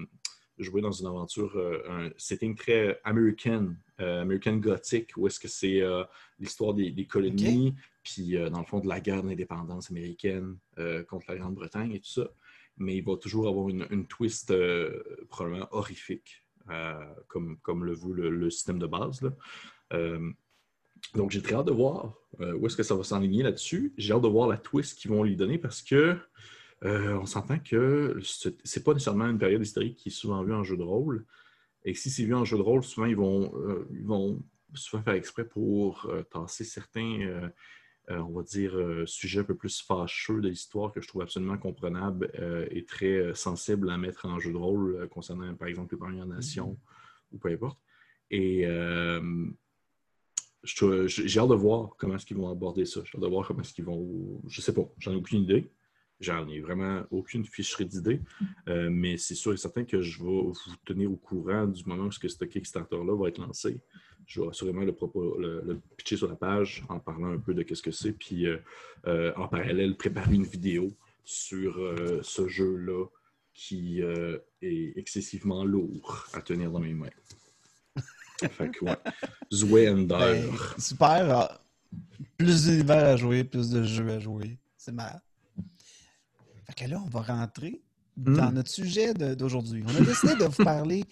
jouer dans une aventure, euh, un setting très américain, euh, American gothique, où est-ce que c'est l'histoire des, colonies, puis dans le fond de la guerre d'indépendance américaine contre la Grande-Bretagne et tout ça. Mais il va toujours avoir une, twist probablement horrifique, comme, comme le veut le, système de base. Là. Donc, j'ai très hâte de voir euh, où est-ce que ça va s'enligner là-dessus. J'ai hâte de voir la twist qu'ils vont lui donner parce que euh, on s'entend que c'est pas nécessairement une période historique qui est souvent vue en jeu de rôle. Et si c'est vu en jeu de rôle, souvent ils vont, euh, ils vont souvent faire exprès pour tasser certains, on va dire, sujets un peu plus fâcheux de l'histoire que je trouve absolument comprenable et très sensible à mettre en jeu de rôle concernant, par exemple, les Premières Nations mm-hmm. ou peu importe. Et j'ai hâte de voir comment est-ce qu'ils vont aborder ça. J'ai hâte de voir comment est-ce qu'ils vont. Je sais pas, j'en ai aucune idée. J'en ai vraiment aucune ficherie d'idée. Euh, mais c'est sûr et certain que je vais vous tenir au courant du moment où ce, ce Kickstarter-là va être lancé. Je vais assurément le, le, pitcher sur la page en parlant un peu de ce que c'est. Puis euh, euh, en parallèle, préparer une vidéo sur ce jeu-là qui est excessivement lourd à tenir dans mes mains. <laughs> Fait que, ouais. Ben, super. Ah, plus d'univers à jouer, plus de jeux à jouer. C'est mal. Fait que là, on va rentrer hmm. dans notre sujet d'aujourd'hui. On a décidé de vous parler.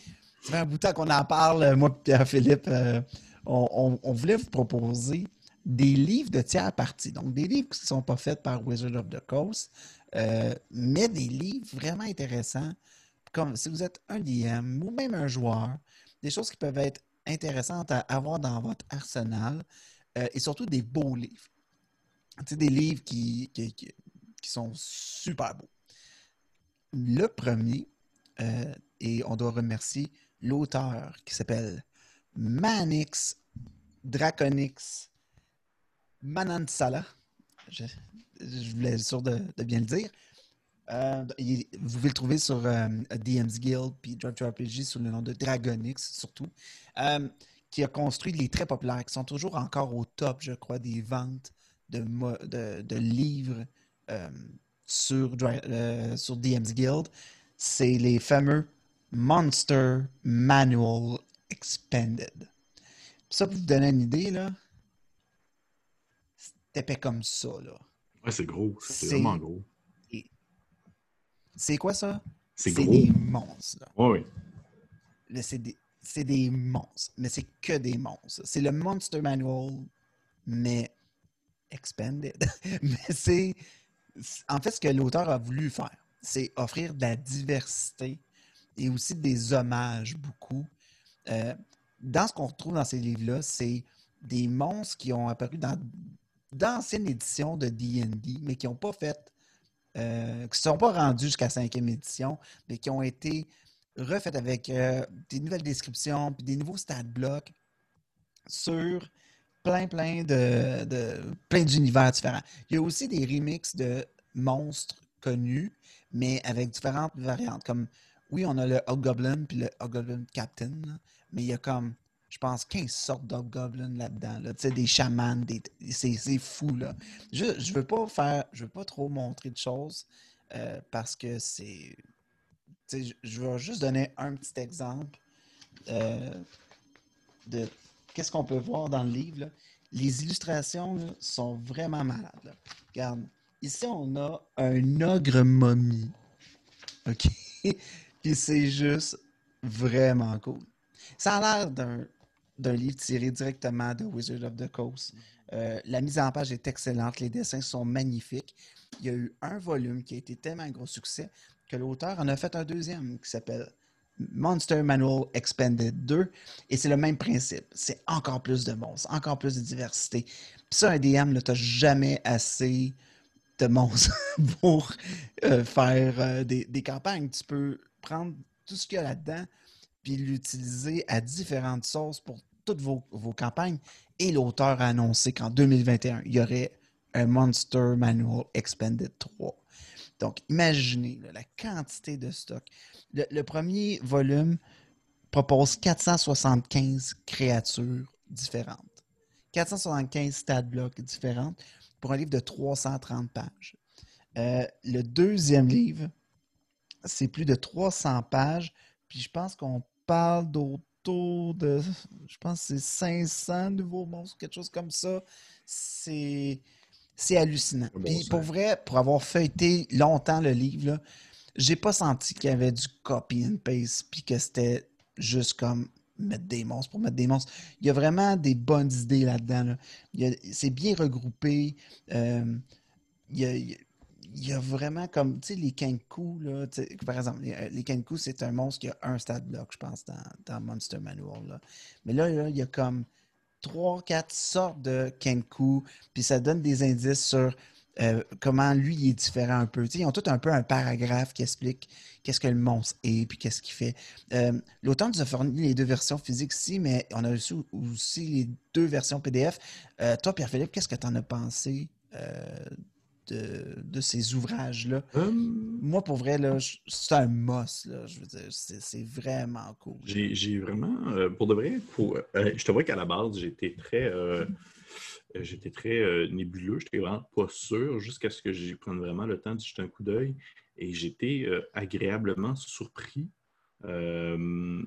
Ça fait un bout de temps qu'on en parle, moi et Pierre-Philippe. Euh, on, voulait vous proposer des livres de tiers partie. Donc, des livres qui ne sont pas faits par Wizard of the Coast, euh, mais des livres vraiment intéressants. Comme si vous êtes un DM ou même un joueur, des choses qui peuvent être intéressantes à avoir dans votre arsenal euh, et surtout des beaux livres. Tu sais, des livres qui, qui, sont super beaux. Le premier, euh, et on doit remercier l'auteur qui s'appelle Manix Draconix Manansala. Je, voulais être sûr de, bien le dire. Euh, vous pouvez le trouver sur euh, DM's Guild puis RPG sous le nom de Dragonix, surtout, qui a construit les très populaires, qui sont toujours encore au top, je crois, des ventes de, de, livres sur, sur DM's Guild. C'est les fameux Monster Manual Expanded. Ça, pour vous donner une idée, là, c'est épais comme ça, là. Ouais, c'est gros. C'est vraiment gros. C'est quoi ça? C'est des monstres. Oui. C'est des... des monstres, mais c'est que des monstres. C'est le Monster Manual, mais expanded. <laughs> mais c'est. En fait, ce que l'auteur a voulu faire, c'est offrir de la diversité et aussi des hommages beaucoup. Euh, dans ce qu'on retrouve dans ces livres-là, c'est des monstres qui ont apparu dans d'anciennes éditions de D&D, mais qui n'ont pas fait, euh, qui ne sont pas rendus jusqu'à cinquième édition, mais qui ont été refaites avec euh, des nouvelles descriptions puis des nouveaux stat blocks sur plein, plein de, plein d'univers différents. Il y a aussi des remixes de monstres connus, mais avec différentes variantes. Comme, oui, on a le Hobgoblin puis le Hobgoblin Captain, mais il y a comme je pense, 15 sortes d'hobgoblins là-dedans. Là. Des chamans, des... c'est fou. Là. Je ne veux pas faire, je veux pas trop montrer de choses euh, parce que c'est. Je vais juste donner un petit exemple euh, de qu'est-ce qu'on peut voir dans le livre. Les illustrations sont vraiment malades. Regarde, ici on a un ogre momie. OK? <laughs> Puis c'est juste vraiment cool. Ça a l'air d'un livre tiré directement de Wizard of the Coast. Euh, la mise en page est excellente, les dessins sont magnifiques. Il y a eu un volume qui a été tellement un gros succès que l'auteur en a fait un deuxième qui s'appelle Monster Manual Expanded 2. Et c'est le même principe. C'est encore plus de monstres, encore plus de diversité. Puis ça, un DM, tu n'as jamais assez de monstres <laughs> pour euh, faire euh, des, des, campagnes. Tu peux prendre tout ce qu'il y a là-dedans puis l'utiliser à différentes sources pour toutes vos, campagnes. Et l'auteur a annoncé qu'en 2021, il y aurait un Monster Manual Expanded 3. Donc, imaginez la quantité de stock. Le, premier volume propose 475 créatures différentes. 475 stat blocks différentes pour un livre de 330 pages. Euh, le deuxième livre, c'est plus de 300 pages, puis je pense qu'on parle d'autres de, je pense c'est 500 nouveaux monstres, quelque chose comme ça. C'est, c'est hallucinant. Puis pour vrai, pour avoir feuilleté longtemps le livre, j'ai pas senti qu'il y avait du copy and paste, puis que c'était juste comme mettre des monstres pour mettre des monstres. Il y a vraiment des bonnes idées là-dedans. C'est bien regroupé. Euh, il, y a, il y a vraiment comme, tu sais, les Kenku, là, par exemple, les, Kenku, c'est un monstre qui a un stat block, je pense, dans, Monster Manual. Là. Mais là, il y a comme trois, quatre sortes de Kenku, puis ça donne des indices sur euh, comment lui il est différent un peu. ils ont tout un peu un paragraphe qui explique qu'est-ce que le monstre est, puis qu'est-ce qu'il fait. Euh, L'auteur nous a fourni les deux versions physiques ici, mais on a aussi, aussi les deux versions PDF. Euh, toi, Pierre-Philippe, qu'est-ce que tu en as pensé de, ces ouvrages-là. Hum. Moi, pour vrai, c'est un must. Là, je veux dire, c'est vraiment cool. J'ai vraiment, euh, pour de vrai, pour, euh, je te vois qu'à la base, j'étais très, euh, j'étais très nébuleux. J'étais vraiment pas sûr jusqu'à ce que j'y prenne vraiment le temps de jeter un coup d'œil. Et j'étais agréablement surpris. de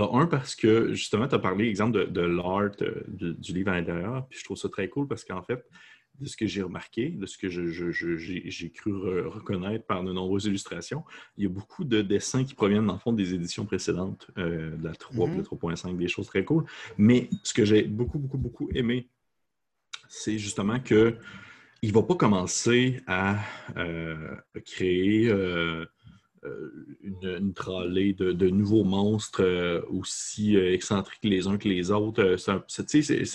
un, parce que justement, tu as parlé, exemple, de, l'art du livre à l'intérieur, puis je trouve ça très cool parce qu'en fait, de ce que j'ai remarqué, de ce que j'ai cru reconnaître par de nombreuses illustrations, il y a beaucoup de dessins qui proviennent, dans le fond, des éditions précédentes, euh, de la 3, de la 3.5, mm-hmm. des choses très cool. Mais ce que j'ai beaucoup, beaucoup, beaucoup aimé c'est justement que il va pas commencer à euh, créer euh, une, une tralée de, de nouveaux monstres euh, aussi excentriques les uns que les autres. Un-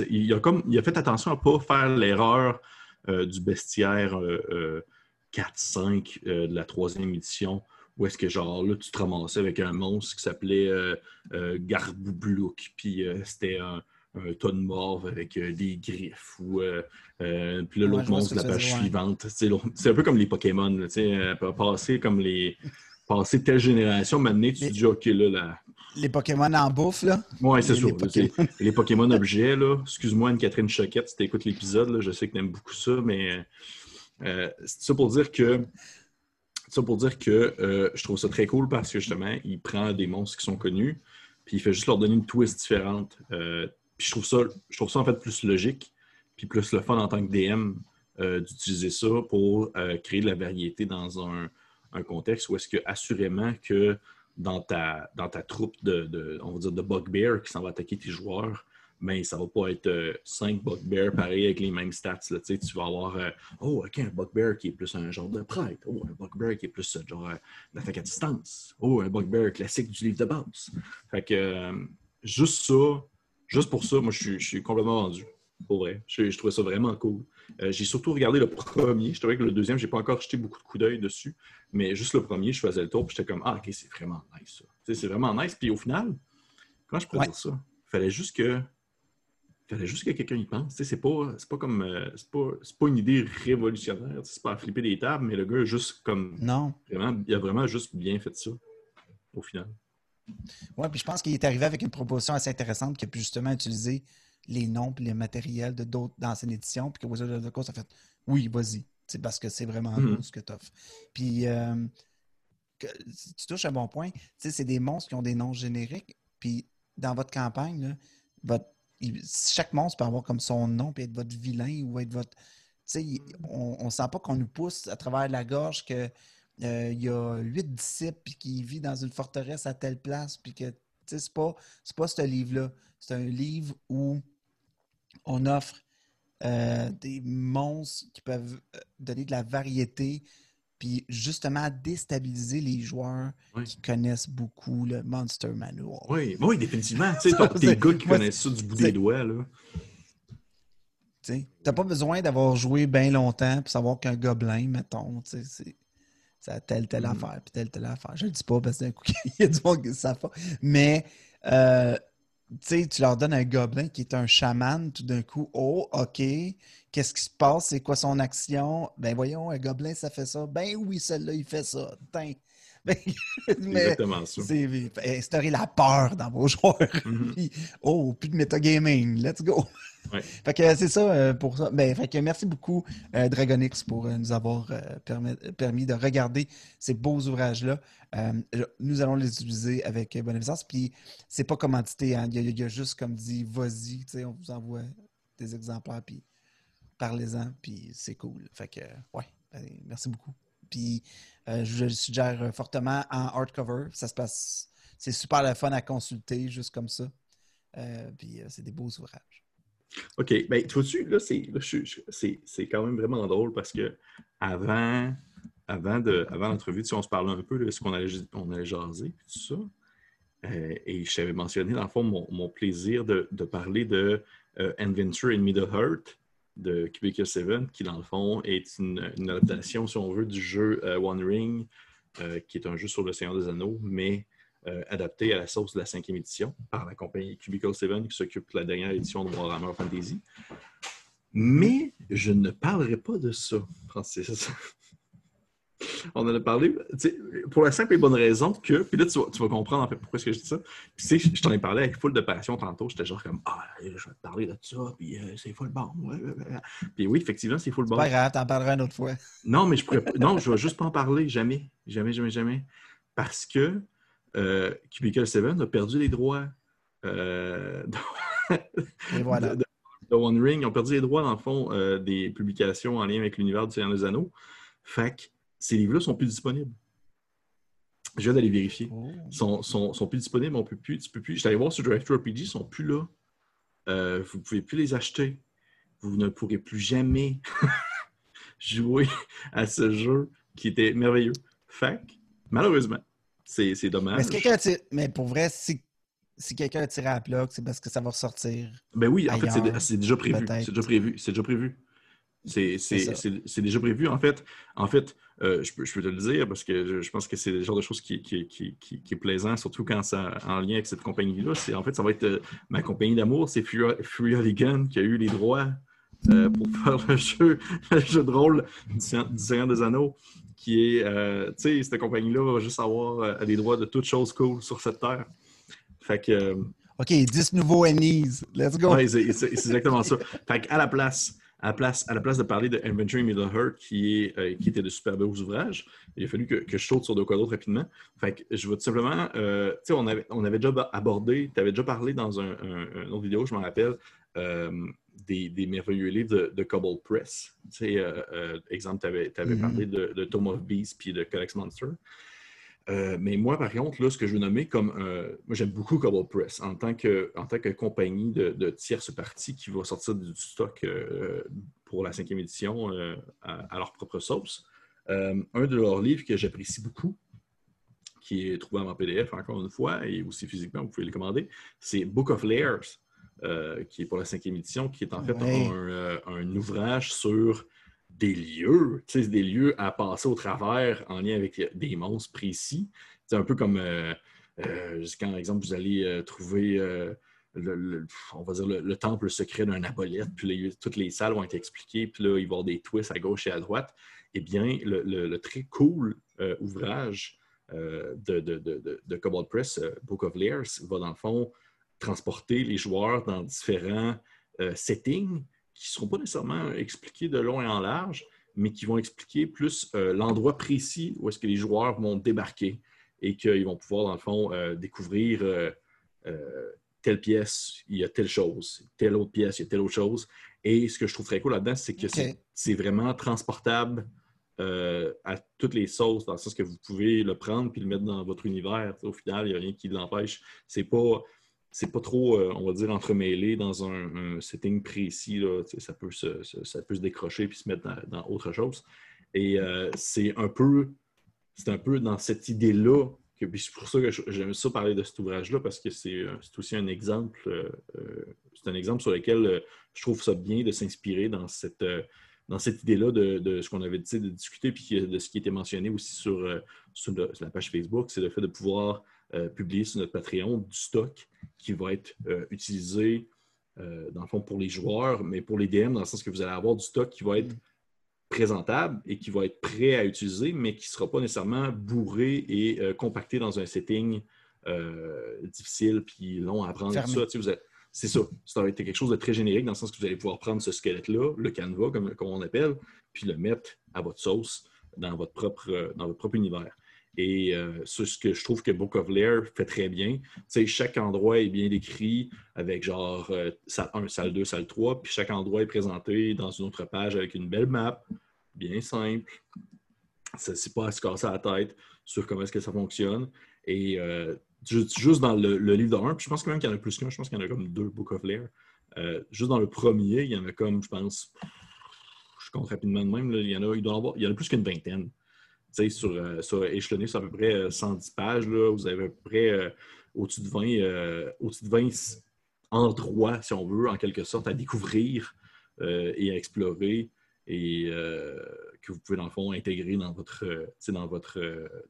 il, a comme, il a fait attention à ne pas faire l'erreur du bestiaire euh, euh, 4-5 euh, de la troisième édition, où est-ce que genre là, tu te ramassais avec un monstre qui s'appelait euh, euh, Garboublouk, puis euh, c'était un, un de morve avec euh, des griffes, ou euh, euh, puis Ouais, l'autre monstre de la page suivante. C'est un peu comme les Pokémon, tu sais, euh, passer comme les passer telle génération, maintenant, tu te dis, OK, là, là. Les Pokémon en bouffe, là. Ouais, c'est ça. les Pokémon. c'est- <laughs> Les Pokémon objets, là. Excuse-moi, Anne-Catherine Choquette, si tu écoutes l'épisode, là, je sais que tu aimes beaucoup ça, mais euh, c'est ça pour dire que. c'est Ça pour dire que euh, je trouve ça très cool parce que justement, il prend des monstres qui sont connus, puis il fait juste leur donner une twist différente. Euh, puis je trouve ça, je trouve ça en fait plus logique, puis plus le fun en tant que DM euh, d'utiliser ça pour euh, créer de la variété dans un, un contexte où est-ce que assurément que dans ta, dans ta troupe de, on va dire de bugbear qui s'en va attaquer tes joueurs, mais ça va pas être 5 bugbears pareil avec les mêmes stats. Là, tu vas avoir euh, Oh, ok, un bugbear qui est plus un genre de prêtre. Oh, un bugbear qui est plus euh, genre euh, d'attaque à distance. Oh, un bugbear classique du livre de base. Fait que euh, juste ça, juste pour ça, moi je suis, je suis complètement vendu. Pour vrai. Je, je trouvais ça vraiment cool. Euh, j'ai surtout regardé le premier. Je trouvais que le deuxième, j'ai pas encore jeté beaucoup de coups d'œil dessus. Mais juste le premier, je faisais le tour, puis j'étais comme Ah, ok, c'est vraiment nice ça. C'est vraiment nice. Puis au final, quand je pourrais Ouais. dire ça, il fallait juste que. fallait juste que quelqu'un y pense. C'est pas, c'est pas comme. euh, c'est pas, c'est pas une idée révolutionnaire. C'est pas à flipper des tables, mais le gars a juste comme. Non. Vraiment, il a vraiment juste bien fait ça. Au final. Ouais, puis je pense qu'il est arrivé avec une proposition assez intéressante qui a pu justement utiliser les noms et les matériels de d'autres d'anciennes éditions, puis que Wizard of the Coast a fait oui, vas-y. C'est parce que c'est vraiment Mhm. beau ce que tu offres. Puis euh, que- tu touches un bon point. Tu sais, c'est des monstres qui ont des noms génériques. Puis dans votre campagne, là, votre- il- chaque monstre peut avoir comme son nom, puis être votre vilain ou être votre. Tu sais, il- on ne sent pas qu'on nous pousse à travers la gorge que euh, il y a huit disciples puis qui vit dans une forteresse à telle place, puis que tu sais, c'est pas, c'est pas ce livre-là. C'est un livre où on offre euh, des monstres qui peuvent euh, donner de la variété, puis justement déstabiliser les joueurs Oui. qui connaissent beaucoup le Monster Manual. Oui, oui, définitivement. Tu sais, t'as c'est- gars qui moi, connaissent ça du bout des doigts. Là. Tu n'as pas besoin d'avoir joué bien longtemps pour savoir qu'un gobelin, mettons, c'est ça telle, telle Mhm. affaire, puis telle, telle affaire. Je le dis pas parce que d'un coup, <laughs> il y a du monde qui ne savent pas. Mais, euh, sais, tu leur donnes un gobelin qui est un chaman, tout d'un coup, oh, OK, qu'est-ce qui se passe? C'est quoi son action? Ben voyons, un gobelin, ça fait ça. Ben oui, celle-là, il fait ça. Tain. <laughs> Mais Exactement ça. c'est instaurer la peur dans vos joueurs. <laughs> Mhm. Puis, oh, plus de metagaming, let's go. Ouais. <laughs> Fait que c'est ça euh, pour ça. Ben, fait que merci beaucoup, euh, Dragonix, pour euh, nous avoir euh, permis, permis de regarder ces beaux ouvrages-là. Euh, nous allons les utiliser avec bonne aisance. Puis, c'est pas commandité. hein. Il, y a, il y a juste, comme dit, vas-y, on vous envoie des exemplaires, puis parlez-en, puis c'est cool. Fait que, ouais, ben, merci beaucoup. Puis, euh, je le suggère fortement en hardcover. Ça se passe, c'est super le fun à consulter, juste comme ça. Euh, puis, euh, c'est des beaux ouvrages. OK. Ben, tu vois-tu, là, c'est, quand même vraiment drôle parce que avant, avant, avant l'entrevue, tu on se parlait un peu de ce qu'on allait, on allait jaser, puis tout ça. Euh, et je t'avais mentionné, dans le fond, mon, plaisir de, parler de euh, Adventure in Middle Earth de Cubicle 7, qui, dans le fond, est une, adaptation, si on veut, du jeu euh, One Ring, euh, qui est un jeu sur le Seigneur des Anneaux, mais euh, adapté à la sauce de la cinquième édition par la compagnie Cubicle 7 qui s'occupe de la dernière édition de Warhammer Fantasy. Mais je ne parlerai pas de ça, Francis. <laughs> On en a parlé pour la simple et bonne raison que, puis là, tu vas, tu vas comprendre en fait pourquoi est-ce que je dis ça. Puis, tu sais, je, t'en ai parlé avec full de passion tantôt. J'étais genre comme, ah, je vais te parler de ça, puis euh, c'est full bon. Puis oui, effectivement, c'est full bon. Pas grave, t'en parleras une autre fois. Non, mais je pourrais Non, je vais juste pas en parler, jamais. Jamais, jamais, jamais. Parce que euh, Cubicle 7 a perdu les droits euh, voilà. de, de- de One Ring. Ils ont perdu les droits, dans le fond, des publications en lien avec l'univers du Seigneur des Anneaux. Fait que ces livres-là sont plus disponibles. Je viens d'aller vérifier. Oh. Ils sont, sont, sont plus disponibles, on peut plus, tu peux plus. J'étais allé voir sur Drive RPG, ils sont plus là. Euh, vous ne pouvez plus les acheter. vous ne pourrez plus jamais <laughs> jouer à ce jeu qui était merveilleux. Fait malheureusement, c'est dommage. Mais, pour vrai, si, si quelqu'un a tiré à la c'est parce que ça va ressortir. Ben oui, en fait, c'est déjà prévu. C'est déjà prévu. C'est déjà prévu. C'est déjà prévu. En fait, en fait euh, je, peux, je, peux, te le dire parce que je, pense que c'est le genre de choses qui, qui, qui, qui, est plaisant, surtout quand c'est en lien avec cette compagnie-là. En fait, ça va être euh, ma compagnie d'amour, c'est Fury Holligan qui a eu les droits euh, pour <laughs> faire le jeu, le jeu de rôle du Seigneur des Anneaux, qui est, tu sais, cette compagnie-là va juste avoir les droits de toutes choses cool sur cette terre. Fait que. OK, 10 nouveaux Ennies. Let's go. Oui, c'est exactement ça. Fait qu'à la place à la place, à la place de parler de Adventure Middle Earth, qui, est, euh, qui était de super beaux ouvrages, il a fallu que, que, je saute sur de quoi d'autre rapidement. Fait que je vais tout simplement, euh, tu sais, on avait, on avait déjà abordé, tu avais déjà parlé dans un, une autre vidéo, je m'en rappelle, euh, des, des, merveilleux livres de, de Cobalt Press. Tu sais, exemple, tu avais, avais, mm-hmm. parlé de, de Tome of Beast puis de Codex Monster. Euh, mais moi, par contre, là, ce que je veux nommer comme. Euh, moi, j'aime beaucoup Cobalt Press en tant que, en tant que compagnie de, de tierce partie qui va sortir du stock euh, pour la cinquième édition à, leur propre sauce. un de leurs livres que j'apprécie beaucoup, qui est trouvé en PDF encore une fois et aussi physiquement, vous pouvez le commander, c'est Book of Layers, qui est pour la cinquième édition, qui est en fait un, un, ouvrage sur des lieux, des lieux à passer au travers en lien avec des monstres précis. C'est un peu comme euh, euh, par exemple, vous allez euh, trouver le, on va dire le, temple secret d'un abolette, puis toutes les salles vont être expliquées, puis là, il va y avoir des twists à gauche et à droite. Eh bien, le, très cool ouvrage de, de, de, Cobalt Press, Book of Layers, va dans le fond transporter les joueurs dans différents settings qui ne seront pas nécessairement expliqués de long et en large, mais qui vont expliquer plus euh, l'endroit précis où est-ce que les joueurs vont débarquer et qu'ils vont pouvoir, dans le fond, euh, découvrir euh, telle pièce, il y a telle chose, telle autre pièce, il y a telle autre chose. Et ce que je trouve très cool là-dedans, c'est que c'est vraiment transportable à toutes les sauces, dans le sens que vous pouvez le prendre puis le mettre dans votre univers. Au final, il n'y a rien qui l'empêche. C'est pas c'est pas trop, euh, on va dire, entremêlé dans un, setting précis. ça, peut se, décrocher puis se mettre dans, autre chose. Et euh, c'est un peu c'est un peu dans cette idée-là que c'est pour ça que j'aime ça parler de cet ouvrage-là, parce que c'est euh, aussi un exemple, c'est un exemple sur lequel je trouve ça bien de s'inspirer dans cette, cette idée-là de, ce qu'on avait dit de discuter, puis de ce qui était mentionné aussi sur la page Facebook, c'est le fait de pouvoir euh, publier sur notre Patreon du stock qui va être euh, utilisé, euh, dans le fond, pour les joueurs, mais pour les DM, dans le sens que vous allez avoir du stock qui va être présentable et qui va être prêt à utiliser, mais qui ne sera pas nécessairement bourré et compacté dans un setting difficile puis long à prendre. c'est ça. Ça va être quelque chose de très générique dans le sens que vous allez pouvoir prendre ce squelette-là, le canevas, comme, comme, on appelle, puis le mettre à votre sauce dans votre propre, dans votre propre univers. Et euh, c'est ce que je trouve que Book of Lair fait très bien. sais, chaque endroit est bien décrit avec genre euh, salle 1, salle 2, salle 3, puis chaque endroit est présenté dans une autre page avec une belle map, bien simple. C'est pas à se casser la tête sur comment est-ce que ça fonctionne. Et euh, juste dans le, livre de 1, puis je pense quand même qu'il y en a plus qu'un, je pense qu'il y en a comme deux Book of Lair. juste dans le premier, il y en a comme, je pense, je compte rapidement de même, il, y en a, il, doit avoir, il y en a plus qu'une vingtaine sur, euh, sur échelonné sur à peu près 110 euh, pages, là, vous avez à peu près euh, au-dessus de 20, au-dessus de 20 endroits, si on veut, en quelque sorte, à découvrir et à explorer et que vous pouvez, dans le fond, intégrer dans votre, dans votre,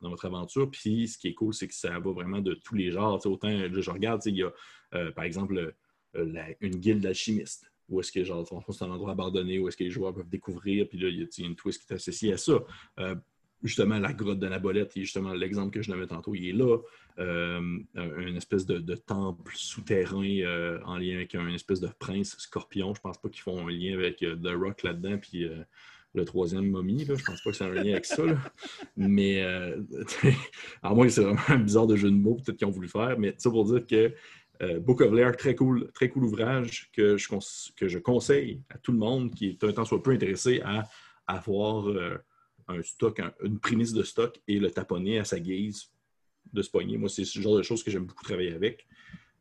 dans votre aventure. Puis, ce qui est cool, c'est que ça va vraiment de tous les genres. autant, je regarde, il y a, par exemple, une guilde d'alchimistes où est-ce que, genre, c'est un endroit abandonné, où est-ce que les joueurs peuvent découvrir, puis là, il y a une twist qui est associée à ça justement la grotte de Nabolette, et justement l'exemple que je donnais tantôt, il est là. Euh, une espèce de, temple souterrain euh, en lien avec un espèce de prince scorpion. Je pense pas qu'ils font un lien avec euh, The Rock là-dedans, puis le troisième momie. Là. Je pense pas que c'est un lien avec ça. Mais, <laughs> à moins que c'est vraiment un bizarre de jeu de mots, peut-être qu'ils ont voulu faire, mais ça pour dire que Book of Lair, très cool, très cool ouvrage que je, que je conseille à tout le monde qui est un temps soit peu intéressé à avoir un stock, une prémisse de stock et le taponner à sa guise de se pogner. Moi, c'est ce genre de choses que j'aime beaucoup travailler avec.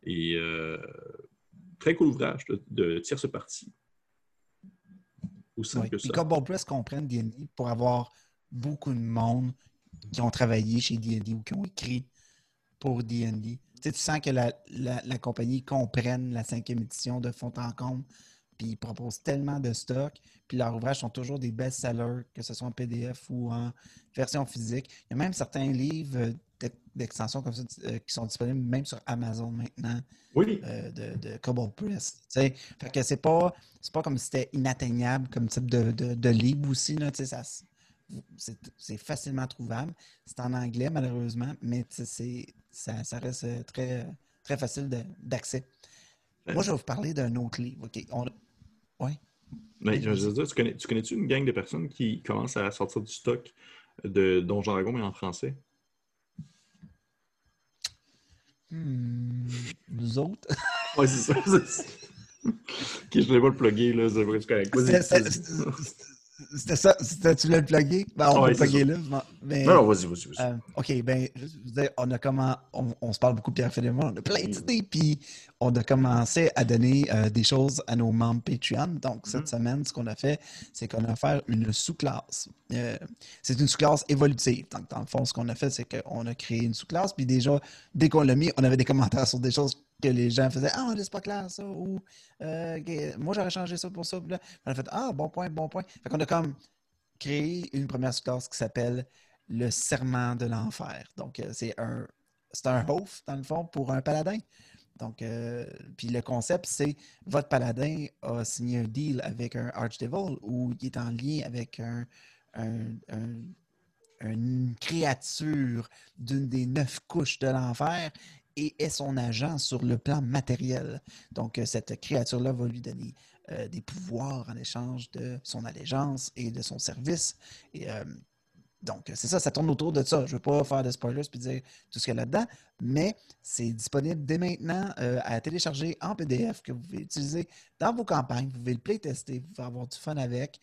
Et euh, très cool ouvrage de, de tierce partie. Aussi Oui. que ça. Press comprennent D&D pour avoir beaucoup de monde qui ont travaillé chez D&D ou qui ont écrit pour D&D. Tu, sais, tu sens que la, la- la compagnie comprenne la cinquième édition de fond en comble, puis ils proposent tellement de stock, puis leurs ouvrages sont toujours des best-sellers, que ce soit en PDF ou en version physique. Il y a même certains livres euh, d'ex- d'extension comme ça euh, qui sont disponibles même sur Amazon maintenant Oui, euh, de, de Cobalt Press. tu sais. Fait que c'est pas, pas comme si c'était inatteignable comme type de, de, de livre aussi. C'est, facilement trouvable. C'est en anglais, malheureusement, mais ça, ça reste très, très facile d'accès. Moi, je vais vous parler d'un autre livre. On- Ouais. mais je veux dire, tu connais- tu connais-tu une gang de personnes qui commencent à sortir du stock de Donjon Dragon, mais en français? Hmm, Nous autres? <laughs> Oui, c'est ça. ça. je voulais pas le plugger, là, c'est vrai, C'était, ça. C'était, tu voulais le plugger? Ben, on Ouais, va le plugger là. Mais... Non, non, vas-y, vas-y, vas-y. Euh, OK, ben, juste vous dire, on a comment, on, on se parle beaucoup, Pierre-Philippe, on a plein d'idées, puis on a commencé à donner euh, des choses à nos membres Patreon. Donc, cette Mhm. semaine, ce qu'on a fait, c'est qu'on a offert une sous-classe. Euh, c'est une sous-classe évolutive. Donc, dans le fond, ce qu'on a fait, c'est qu'on a créé une sous-classe, puis déjà, dès qu'on l'a mis, on avait des commentaires sur des choses que les gens faisaient Ah, c'est pas clair ça, ou euh, moi j'aurais changé ça pour ça. Puis là, on a fait Ah, bon point, bon point. Fait qu'on a comme créé une première sous-classe qui s'appelle le serment de l'enfer. Donc, euh, c'est un, c'est un oath, dans le fond, pour un paladin. Donc, euh, puis le concept, c'est votre paladin a signé un deal avec un Archdevil ou il est en lien avec un- une créature d'une des neuf couches de l'enfer et est son agent sur le plan matériel. Donc, euh, cette créature-là va lui donner euh, des pouvoirs en échange de son allégeance et de son service. Euh, donc, c'est ça, ça tourne autour de ça. Je ne veux pas faire de spoilers puis dire tout ce qu'il y a là-dedans, mais c'est disponible dès maintenant à télécharger en PDF que vous pouvez utiliser dans vos campagnes. Vous pouvez le playtester, vous pouvez avoir du fun avec.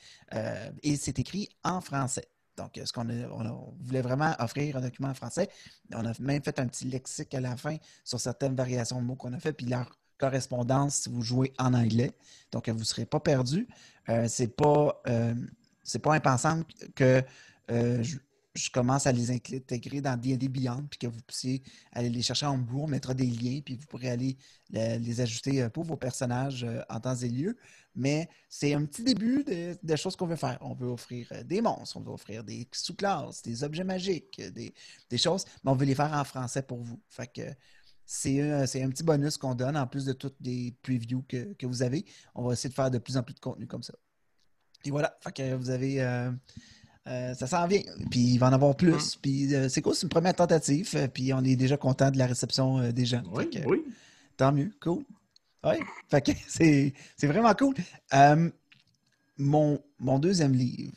et c'est écrit en français. Donc, euh, ce qu'on on, voulait vraiment offrir un document en français. On a même fait un petit lexique à la fin sur certaines variations de mots qu'on a fait, puis leur correspondance si vous jouez en anglais. Donc, vous ne serez pas perdu. Euh, c'est pas, euh, pas impensable que euh, je, commence à les intégrer dans D&D Beyond, puis que vous puissiez aller les chercher en Homebrew. On mettra des liens, puis vous pourrez aller le- les ajuster euh, pour vos personnages en temps et lieu. Mais c'est un petit début de, de choses qu'on veut faire. On veut offrir euh, des monstres, on veut offrir des sous-classes, des objets magiques, euh, des, des choses, mais on veut les faire en français pour vous. Fait que c'est un, petit bonus qu'on donne en plus de toutes les previews que, que vous avez. On va essayer de faire de plus en plus de contenu comme ça. Et voilà, fait que vous avez. euh, euh, ça s'en vient. Puis il va en avoir plus. Puis euh, c'est cool, c'est une première tentative. Puis on est déjà content de la réception des gens. Oui, Fait que, oui. Tant mieux, cool. Oui, <laughs> c'est vraiment cool. Euh, mon, deuxième livre,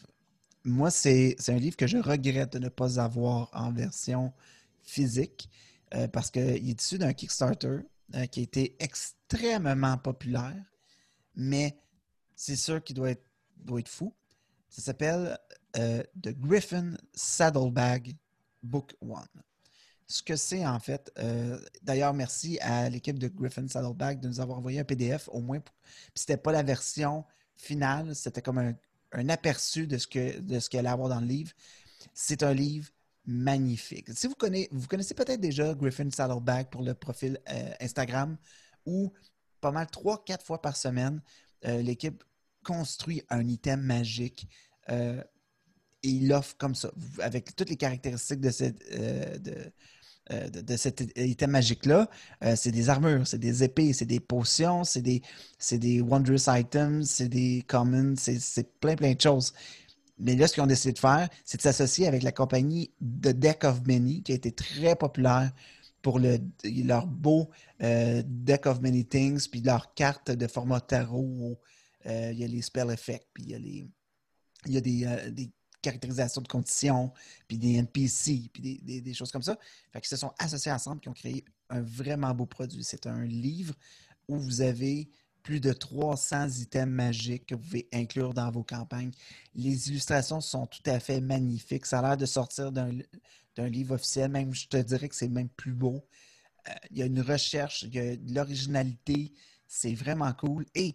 moi, c'est un livre que je regrette de ne pas avoir en version physique euh, parce qu'il est issu d'un Kickstarter euh, qui a été extrêmement populaire, mais c'est sûr qu'il doit être, fou. Ça s'appelle The Griffin Saddlebag Book One. Ce que c'est en fait, euh, d'ailleurs, merci à l'équipe de Griffin Saddleback de nous avoir envoyé un PDF au moins. pour- c'était pas la version finale, c'était comme un, un aperçu de ce que de allait avoir dans le livre. C'est un livre magnifique. Si vous connaissez, vous connaissez peut-être déjà Griffin Saddleback pour le profil euh, Instagram où pas mal trois, quatre fois par semaine, euh, l'équipe construit un item magique. Il l'offre comme ça, avec toutes les caractéristiques de, cette, euh, euh, de, de cet item magique-là. Euh, c'est des armures, c'est des épées, c'est des potions, c'est des, des wondrous items, c'est des commons, c'est, plein, plein de choses. Mais là, ce qu'ils ont décidé de faire, c'est de s'associer avec la compagnie The Deck of Many, qui a été très populaire pour le, leur beau Deck of Many Things, puis leur carte de format tarot. où, il y a les spell effects, puis il y a, les, il y a des caractérisations de conditions, puis des NPC, puis des, choses comme ça. Fait qu'ils se sont associés ensemble, qui ont créé un vraiment beau produit. C'est un livre où vous avez plus de 300 items magiques que vous pouvez inclure dans vos campagnes. Les illustrations sont tout à fait magnifiques. Ça a l'air de sortir d'un d'un livre officiel. Même, je te dirais que c'est même plus beau. Euh, il y a une recherche, il y a de l'originalité. C'est vraiment cool. Et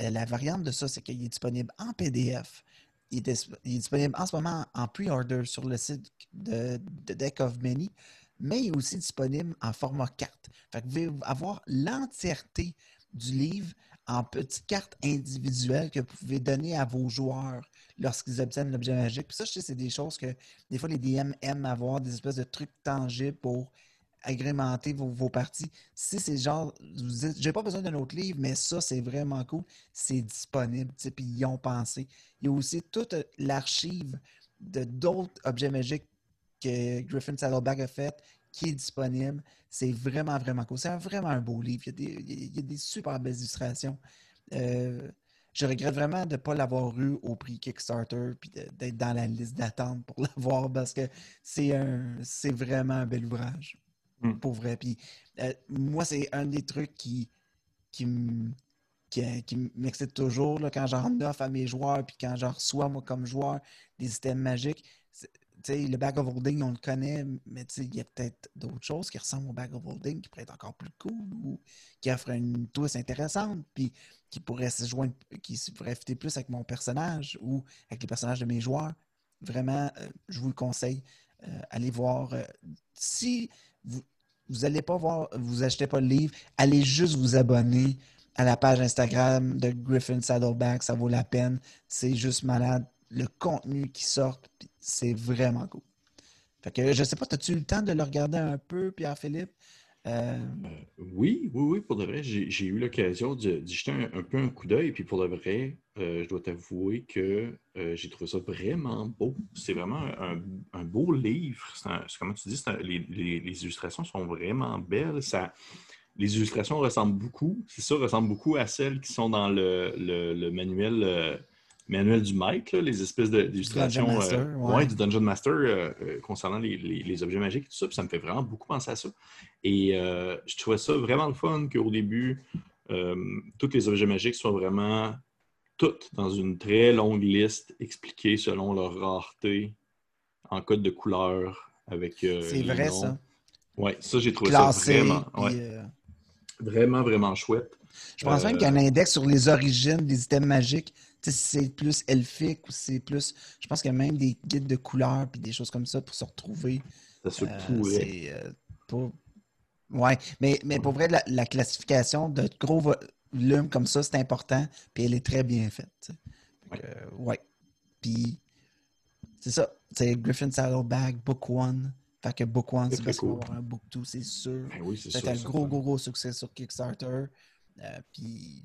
euh, la variante de ça, c'est qu'il est disponible en PDF. Il est, disponible en ce moment en pre-order sur le site de, de, Deck of Many, mais il est aussi disponible en format carte. Fait que vous pouvez avoir l'entièreté du livre en petites cartes individuelles que vous pouvez donner à vos joueurs lorsqu'ils obtiennent l'objet magique. Puis ça, je sais, c'est des choses que des fois les DM aiment avoir, des espèces de trucs tangibles pour agrémenter vos, parties. Si c'est genre, vous dites, j'ai pas besoin d'un autre livre, mais ça, c'est vraiment cool, c'est disponible, puis ils ont pensé. Il y a aussi toute l'archive de d'autres objets magiques que Griffin Saddleback a fait qui est disponible. C'est vraiment, vraiment cool. C'est vraiment un beau livre. Il y a des, super belles illustrations. Euh, je regrette vraiment de ne pas l'avoir eu au prix Kickstarter puis d'être dans la liste d'attente pour <laughs> l'avoir parce que c'est un c'est vraiment un bel ouvrage. Hmm. Pour vrai. Puis euh, moi, c'est un des trucs qui, qui, qui, m'excite toujours là, quand j'en offre à mes joueurs puis quand j'en reçois moi comme joueur des systèmes magiques le bag of holding, on le connaît, mais il y a peut-être d'autres choses qui ressemblent au bag of holding qui pourraient être encore plus cool ou qui offrent une twist intéressante, puis qui pourrait se joindre, qui pourrait fitter plus avec mon personnage ou avec les personnages de mes joueurs. Vraiment, euh, je vous le conseille. Euh, allez voir. Euh, si vous n'allez pas voir, vous achetez pas le livre, allez juste vous abonner à la page Instagram de Griffin Saddleback, ça vaut la peine. C'est juste malade le contenu qui sort, c'est vraiment cool. Fait que je sais pas, as-tu eu le temps de le regarder un peu, Pierre-Philippe? Euh, euh, oui, oui, oui, pour de vrai, j'ai eu l'occasion d'y jeter un, peu un coup d'œil, puis pour de vrai, euh, je dois t'avouer que j'ai trouvé ça vraiment beau. C'est vraiment un, beau livre. comme tu dis, les, illustrations sont vraiment belles. Ça, les illustrations ressemblent beaucoup, c'est ça, ressemblent beaucoup à celles qui sont dans le manuel manuel du maître, les espèces d'illustrations euh, du Dungeon Master euh, euh, concernant les, objets magiques et tout ça. Puis ça me fait vraiment beaucoup penser à ça. Et je trouvais ça vraiment le fun qu'au début, tous les objets magiques soient vraiment toutes dans une très longue liste expliquées selon leur rareté, en code de couleur. avec. C'est vrai, ça. Oui, ça, j'ai trouvé ça vraiment. Vraiment, vraiment chouette. Je pense même qu'il y a un index sur les origines des items magiques si c'est plus elfique ou c'est plus. Je pense qu'il y a même des guides de couleurs puis des choses comme ça pour se retrouver. Ça se euh, C'est euh, Ouais, mais, mais pour vrai, la, classification de gros volumes comme ça, c'est important, puis elle est très bien faite. ouais. Puis, c'est ça. C'est Griffin Saddleback, Book One. Fait que Book One, c'est cool. un Book Two, c'est sûr. Ben oui, c'est un gros, gros, gros succès sur Kickstarter. Euh, puis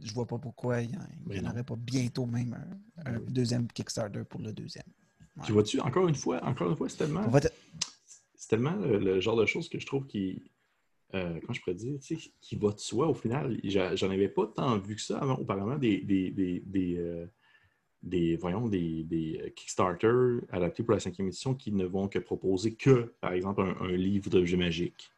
je vois pas pourquoi il n'y en, aurait pas bientôt même un, deuxième Kickstarter pour le deuxième. Tu vois-tu, encore une fois, encore une fois, c'est tellement. C'est tellement le, genre de choses que je trouve qui. Euh, comment je pourrais dire, qui va de soi au final. J'en avais pas tant vu que ça avant, auparavant des, des, des, des, euh, voyons, des, des Kickstarter adaptés pour la cinquième édition qui ne vont que proposer que, par exemple, un, un livre d'objets magiques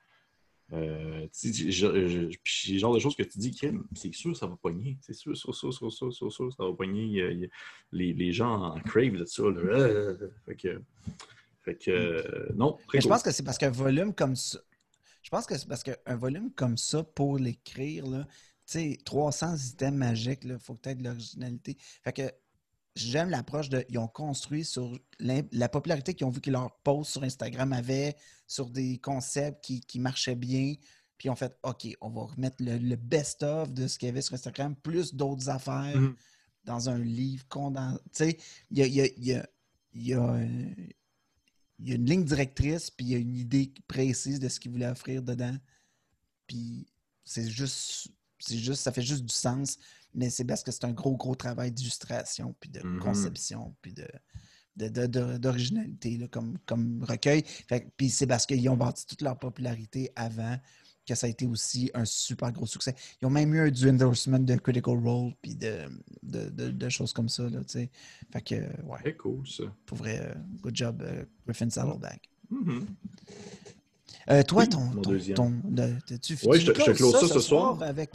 euh, c'est le genre de choses que tu dis, c'est sûr, ça va pogner. C'est sûr, sûr, sûr, sûr, sûr, sûr, ça va pogner. les, les, gens en crave de ça. Là. Fait que, fait que euh, non. je pense que c'est parce qu'un volume comme ça. Je pense que c'est parce qu'un volume comme ça, pour l'écrire, tu sais, 300 items magiques, il faut peut-être de l'originalité. Fait que j'aime l'approche de. Ils ont construit sur la popularité qu'ils ont vu que leur post sur Instagram avait, sur des concepts qui, marchaient bien. Puis ils ont fait OK, on va remettre le, best-of de ce qu'il y avait sur Instagram, plus d'autres affaires mm. dans un livre condensé. Tu sais, il y a, y, a, y, a, y a une ligne directrice, puis il y a une idée précise de ce qu'ils voulaient offrir dedans. Puis c'est juste, c'est juste, ça fait juste du sens mais c'est parce que c'est un gros, gros travail d'illustration, puis de mm-hmm. conception, puis de, d'originalité comme, comme recueil. puis c'est parce qu'ils ont bâti toute leur popularité avant que ça a été aussi un super gros succès. Ils ont même eu du endorsement de Critical Role puis de, de, choses comme ça. Là, fait que, ouais. C'est cool, ça. Pour vrai, euh, good job, euh, Griffin Saddleback. Mm-hmm. Euh, toi, ton, deuxième. tu, oui, je, te close ça, ce soir. Avec,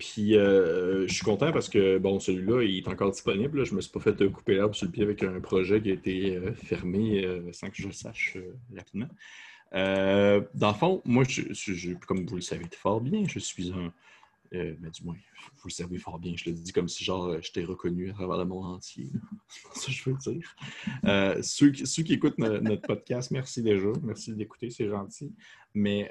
Puis euh, je suis content parce que bon, celui-là, il est encore disponible. Je ne me suis pas fait couper l'herbe sur le pied avec un projet qui a été fermé sans que je le sache rapidement. Dans le fond, moi, je, comme vous le savez fort bien, je suis un, Euh, mais du moins, vous le savez fort bien. Je le dis comme si genre je t'ai reconnu à travers le monde entier. <laughs> C'est ça que je veux dire. ceux, qui écoutent notre podcast, merci déjà. Merci d'écouter, c'est gentil. Mais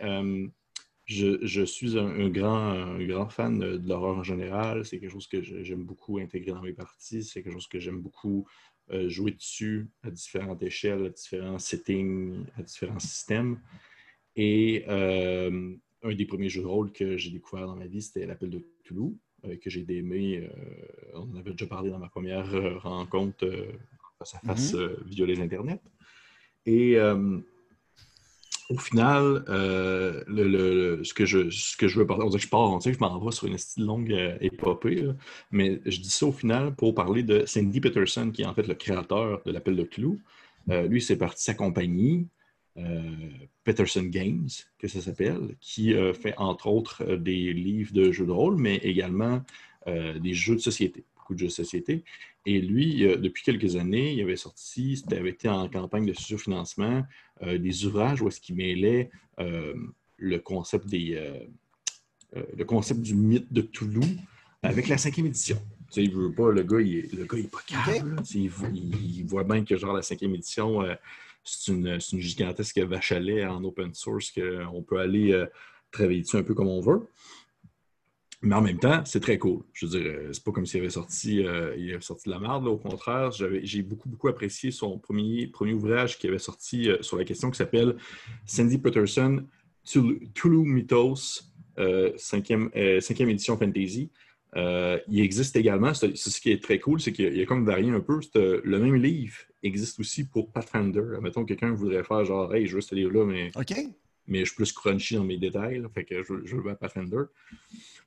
je, suis un, grand, grand fan de l'horreur en général. C'est quelque chose que j'aime beaucoup intégrer dans mes parties. C'est quelque chose que j'aime beaucoup euh, jouer dessus à différentes échelles, à différents settings, à différents systèmes. Et euh, un des premiers jeux de rôle que j'ai découvert dans ma vie, c'était l'Appel de Toulouse, euh, que j'ai aimé. on en avait déjà parlé dans ma première rencontre face à face mm-hmm. via les Internet. Et au final, euh, ce, que je, je veux parler, on dirait que je pars, je m'en vais sur une longue euh, épopée, mais je dis ça au final pour parler de Sandy Peterson, qui est en fait le créateur de l'Appel de Clou. Euh, lui, c'est parti sa compagnie, Peterson Games, que ça s'appelle, qui fait entre autres des livres de jeux de rôle, mais également des jeux de société, beaucoup de jeux de société. Et lui, depuis quelques années, il avait sorti, c'était avait été en campagne de surfinancement, euh, des ouvrages où est-ce qu'il mêlait euh, le concept des euh, le concept du mythe de Toulouse avec la cinquième édition. Tu sais, il veut pas, le gars, il est, le gars, il est pas capable. Il, voit bien que genre la cinquième édition, c'est une, une, gigantesque vache à lait en open source qu'on peut aller travailler dessus un peu comme on veut. Mais en même temps, c'est très cool. Je veux dire, euh, c'est pas comme s'il avait sorti, euh, il avait sorti de la merde. Au contraire, j'ai beaucoup, beaucoup apprécié son premier, premier ouvrage qui avait sorti euh, sur la question qui s'appelle Sandy Peterson, Tulu Mythos, cinquième, édition fantasy. il existe également, c'est ce qui est très cool, c'est qu'il y, a comme varié un peu. Le même livre existe aussi pour Pathfinder. Mettons que quelqu'un voudrait faire genre, hey, je veux ce livre-là, mais, mais je suis plus crunchy dans mes détails, fait que je, veux Pathfinder.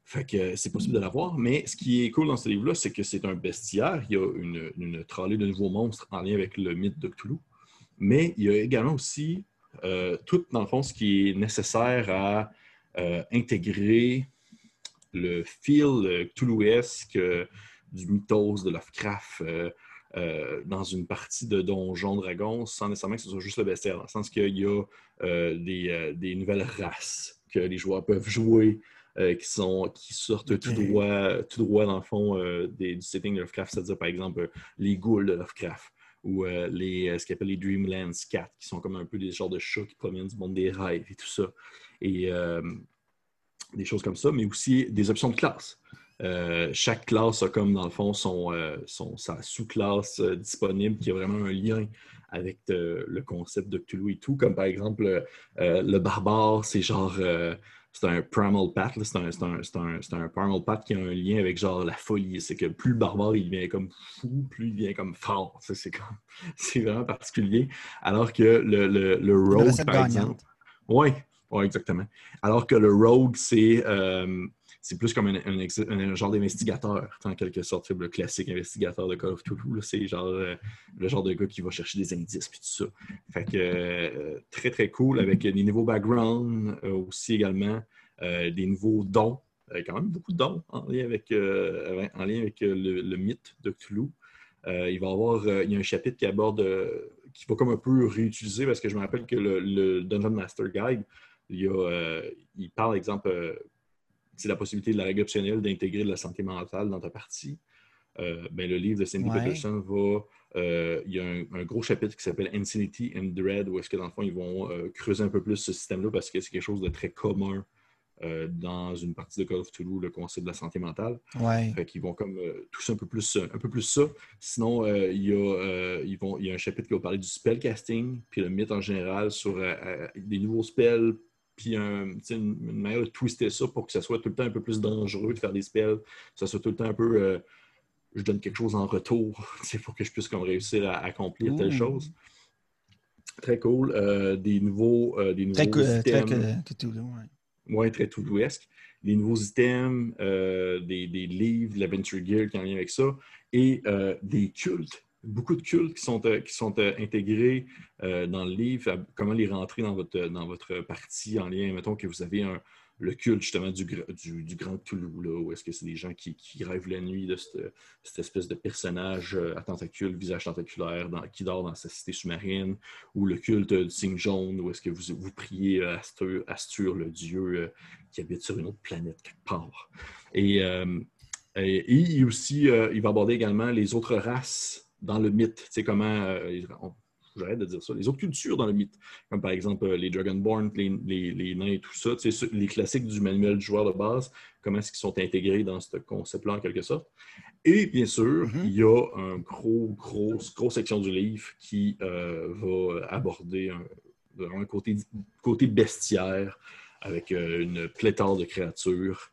Fait que euh, c'est possible de l'avoir. Mais ce qui est cool dans ce livre-là, c'est que c'est un bestiaire. Il y a une, une de nouveaux monstres en lien avec le mythe de Cthulhu. Mais il y a également aussi euh, tout, dans le fond, ce qui est nécessaire à euh, intégrer le feel Cthulhuesque du mythos de Lovecraft dans une partie de Donjon Dragon sans nécessairement que ce soit juste le bestiaire, dans le sens qu'il y a des, des, nouvelles races que les joueurs peuvent jouer euh, qui, sont, qui sortent tout, droit, tout droit, dans le fond, euh, des, du setting de Lovecraft, c'est-à-dire, par exemple, les ghouls de Lovecraft ou euh, les, ce qu'on appelle les Dreamlands Cats, qui sont comme un peu des genres de chats qui proviennent du monde des rêves et tout ça. Et des choses comme ça, mais aussi des options de classe. Chaque classe a comme, dans le fond, son, son sa sous-classe disponible qui a vraiment un lien avec le concept de Cthulhu et tout, comme par exemple le barbare, c'est genre c'est un primal path, c'est un, primal path qui a un lien avec genre la folie. C'est que plus le barbare il vient comme fou, plus il vient comme fort. <laughs> C'est vraiment particulier. Alors que le, le, rogue, par exemple. Oui, ouais, exactement. Alors que le rogue, c'est. Euh, c'est plus comme un, genre d'investigateur, en quelque sorte, le classique investigateur de Call of Duty. C'est genre euh, le genre de gars qui va chercher des indices et tout ça. Fait que euh, très très cool avec des nouveaux backgrounds euh, aussi également, des nouveaux dons, quand même beaucoup de dons en lien avec, en lien avec le, mythe de Cthulhu. il va y avoir il y a un chapitre qui aborde qui va comme un peu réutiliser parce que je me rappelle que le, Dungeon Master Guide, il, il parle, exemple, la possibilité de la règle optionnelle d'intégrer de la santé mentale dans ta partie. Euh, ben, le livre de Cindy Peterson va. Euh, il y a un, gros chapitre qui s'appelle Insanity and Dread, où est-ce que dans le fond, ils vont euh, creuser un peu plus ce système-là parce que c'est quelque chose de très commun dans une partie de Call of Toulouse, le concept de la santé mentale. Ouais. Fait qu'ils vont comme toucher un peu plus, un peu plus ça. Sinon, il, y a, ils vont, il y a un chapitre qui va parler du spellcasting, puis le mythe en général sur des nouveaux spells puis une, manière de twister ça pour que ça soit tout le temps un peu plus dangereux de faire des spells, que ça soit tout le temps un peu euh, je donne quelque chose en retour, <laughs> faut que je puisse comme réussir à accomplir telle chose. Très cool. Euh, des nouveaux, euh, des nouveaux très items. Très ouais. très Toulousesque. Des nouveaux items, des, des, livres, l'Adventure Gear qui en lien avec ça, et des cultes beaucoup de cultes qui sont, euh, qui sont euh, intégrés euh, dans le livre, comment les rentrer dans votre, dans votre partie en lien? Mettons que vous avez le culte justement du, du, grand Toulouse, où est-ce que c'est des gens qui, rêvent la nuit de cette, espèce de personnage à tentacules, visage tentaculaire, qui dort dans sa cité sous-marine, ou le culte du signe jaune, où est-ce que vous, vous priez Astur, Astur, le dieu qui habite sur une autre planète quelque part. Et, et, aussi, il va aborder également les autres races dans le mythe, tu sais, comment j'arrête de dire ça, les autres cultures dans le mythe, comme par exemple euh, les Dragonborn, les, les, nains et tout ça, les classiques du manuel du joueur de base, comment est-ce qu'ils sont intégrés dans ce concept-là en quelque sorte. Et bien sûr, mm-hmm. il y a un gros, grosse, grosse section du livre qui euh, va aborder un, côté, côté bestiaire avec euh, une pléthore de créatures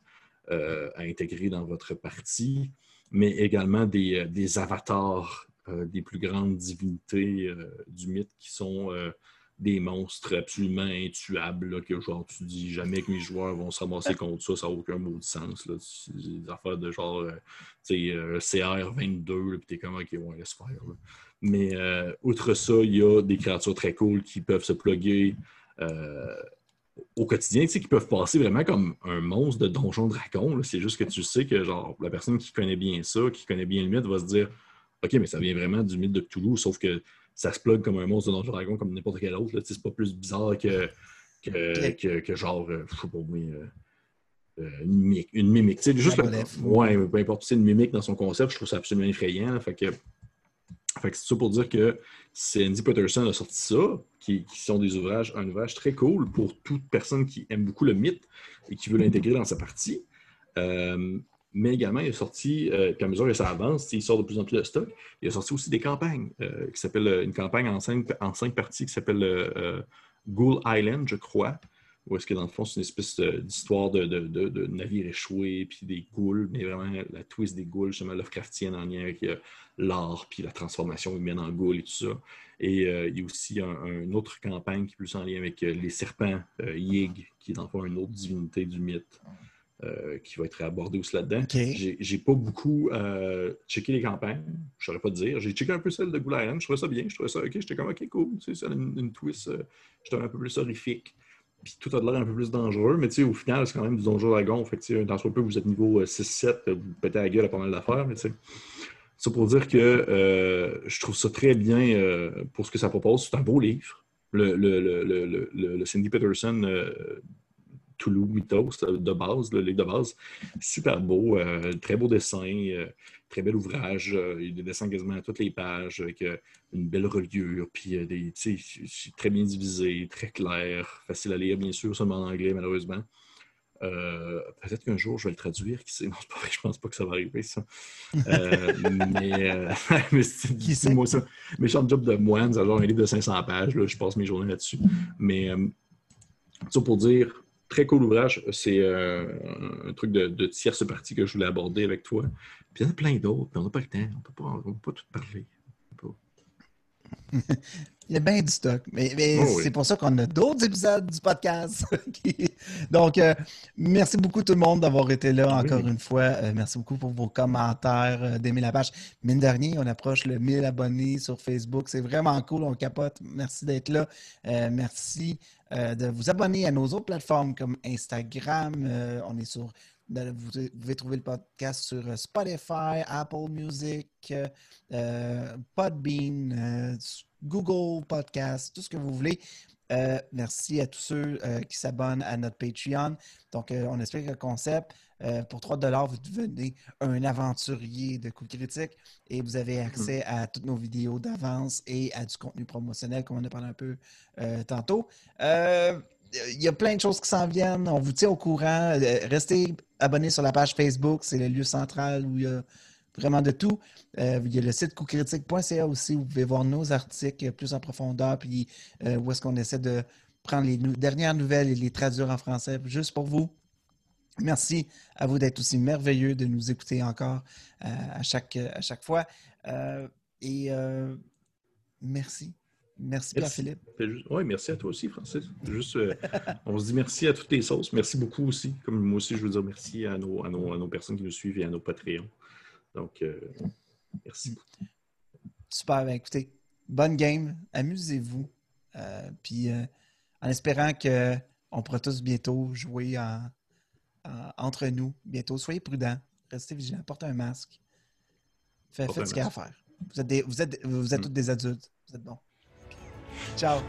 à intégrer dans votre partie, mais également des, des avatars euh, des plus grandes divinités euh, du mythe qui sont euh, des monstres absolument intuables, que genre tu dis jamais que mes joueurs vont se ramasser contre ça, ça n'a aucun mot de sens. Là. Des affaires de genre CR22, puis t'es comme ok, ouais, laisse faire. Mais outre ça, il y a des créatures très cool qui peuvent se plugger au quotidien, qui peuvent passer vraiment comme un monstre de donjon dragon. C'est juste que tu sais que genre la personne qui connaît bien ça, qui connaît bien le mythe, va se dire OK, mais ça vient vraiment du mythe de Cthulhu, sauf que ça se plug comme un monstre de Donjon Dragon, comme n'importe quel autre. C'est pas plus bizarre que, que, que, genre, euh, je sais pas moi, euh, euh, une mimique. Une mimique. juste ouais, peu importe, c'est une mimique dans son concept, je trouve ça absolument effrayant. fait que, fait que c'est ça pour dire que Andy Patterson a sorti ça, qui, qui, sont des ouvrages, un ouvrage très cool pour toute personne qui aime beaucoup le mythe et qui veut l'intégrer dans sa partie. Euh, mais également, il a sorti, euh, puis à mesure que ça avance, il sort de plus en plus de stock, il a sorti aussi des campagnes, euh, qui s'appelle euh, une campagne en cinq, en cinq parties qui s'appelle Ghoul Island, je crois, où est-ce que dans le fond, c'est une espèce d'histoire de, de, de, navires échoués, puis des ghouls, mais vraiment la twist des ghouls, justement Lovecraftienne en lien avec l'art, puis la transformation humaine en ghoul et tout ça. Et il y a aussi une autre campagne qui est plus en lien avec les serpents, Yig, qui est dans le fond une autre divinité du mythe. Euh, qui va être abordé aussi là-dedans. J'ai pas beaucoup euh, checké les campagnes, je ne saurais pas dire. J'ai checké un peu celle de Goulayam, je trouvais ça bien, je trouvais ça OK, j'étais comme OK, cool, tu sais, ça a une, twist, euh, j'étais un peu plus horrifique. Puis tout a l'air un peu plus dangereux, mais tu sais, au final, c'est quand même du donjon dragon. Fait que, dans ce peu, vous êtes niveau 6-7, vous pétez la gueule à pas mal d'affaires, mais tu sais. Ça pour dire que je trouve ça très bien pour ce que ça propose. C'est un beau livre. Le, le, le, le Cindy Peterson Toulouse Mythos de base, le livre de base. Super beau, euh, très beau dessin, euh, très bel ouvrage. Euh, il y a des dessins quasiment à toutes les pages avec une belle reliure, puis des, très bien divisé, très clair, facile à lire, bien sûr, seulement en anglais, malheureusement. Peut-être qu'un jour je vais le traduire, qui sait, <laughs> non, pas vrai, je pense pas que ça va arriver, ça. mais <laughs> mais c'est moi ça. Méchant job de moine, c'est genre un livre de 500 pages, là, je passe mes journées là-dessus. Mais ça pour dire, très cool ouvrage. C'est euh, un truc de, de, tierce partie que je voulais aborder avec toi. Puis il y en a plein d'autres, mais on n'a pas le temps. On ne peut pas tout parler. Il y a bien du stock. Mais, oh c'est pour ça qu'on a d'autres épisodes du podcast. <laughs> Donc, euh, merci beaucoup tout le monde d'avoir été là encore une fois. Euh, merci beaucoup pour vos commentaires, d'aimer la page. Mine de rien, on approche le 1000 abonnés sur Facebook. C'est vraiment cool. On capote. Merci d'être là. merci euh, de vous abonner à nos autres plateformes comme Instagram. Euh, on est sur. Vous pouvez trouver le podcast sur euh, Spotify, Apple Music, Podbean, Google Podcast, tout ce que vous voulez. merci à tous ceux qui s'abonnent à notre Patreon. Donc, on explique le concept. Euh, pour 3 vous devenez un aventurier de coups critiques et vous avez accès à toutes nos vidéos d'avance et à du contenu promotionnel, comme on a parlé un peu euh, tantôt. Euh, il y a plein de choses qui s'en viennent. On vous tient au courant. Restez abonnés sur la page Facebook. C'est le lieu central où il y a vraiment de tout. il y a le site coupcritique.ca aussi où vous pouvez voir nos articles plus en profondeur, puis où est-ce qu'on essaie de prendre les dernières nouvelles et les traduire en français juste pour vous. Merci à vous d'être aussi merveilleux, de nous écouter encore euh, à, chaque, à chaque fois. Euh, et euh, merci. Merci, Pierre-Philippe. Oui, merci à toi aussi, Francis. Juste, <laughs> on se dit merci à toutes tes sauces. Merci beaucoup aussi. Comme moi aussi, je veux dire merci à nos, à nos, personnes qui nous suivent et à nos Patreons. Donc, merci beaucoup. Super. Ben, écoutez, bonne game. Amusez-vous. puis, en espérant que on pourra tous bientôt jouer en- en- entre nous. Bientôt, soyez prudents. Restez vigilants. Portez un masque. Faites, Portez faites un ce qu'il y a à faire. Vous êtes, des- vous êtes, vous êtes tous des adultes. Vous êtes bons. Ciao.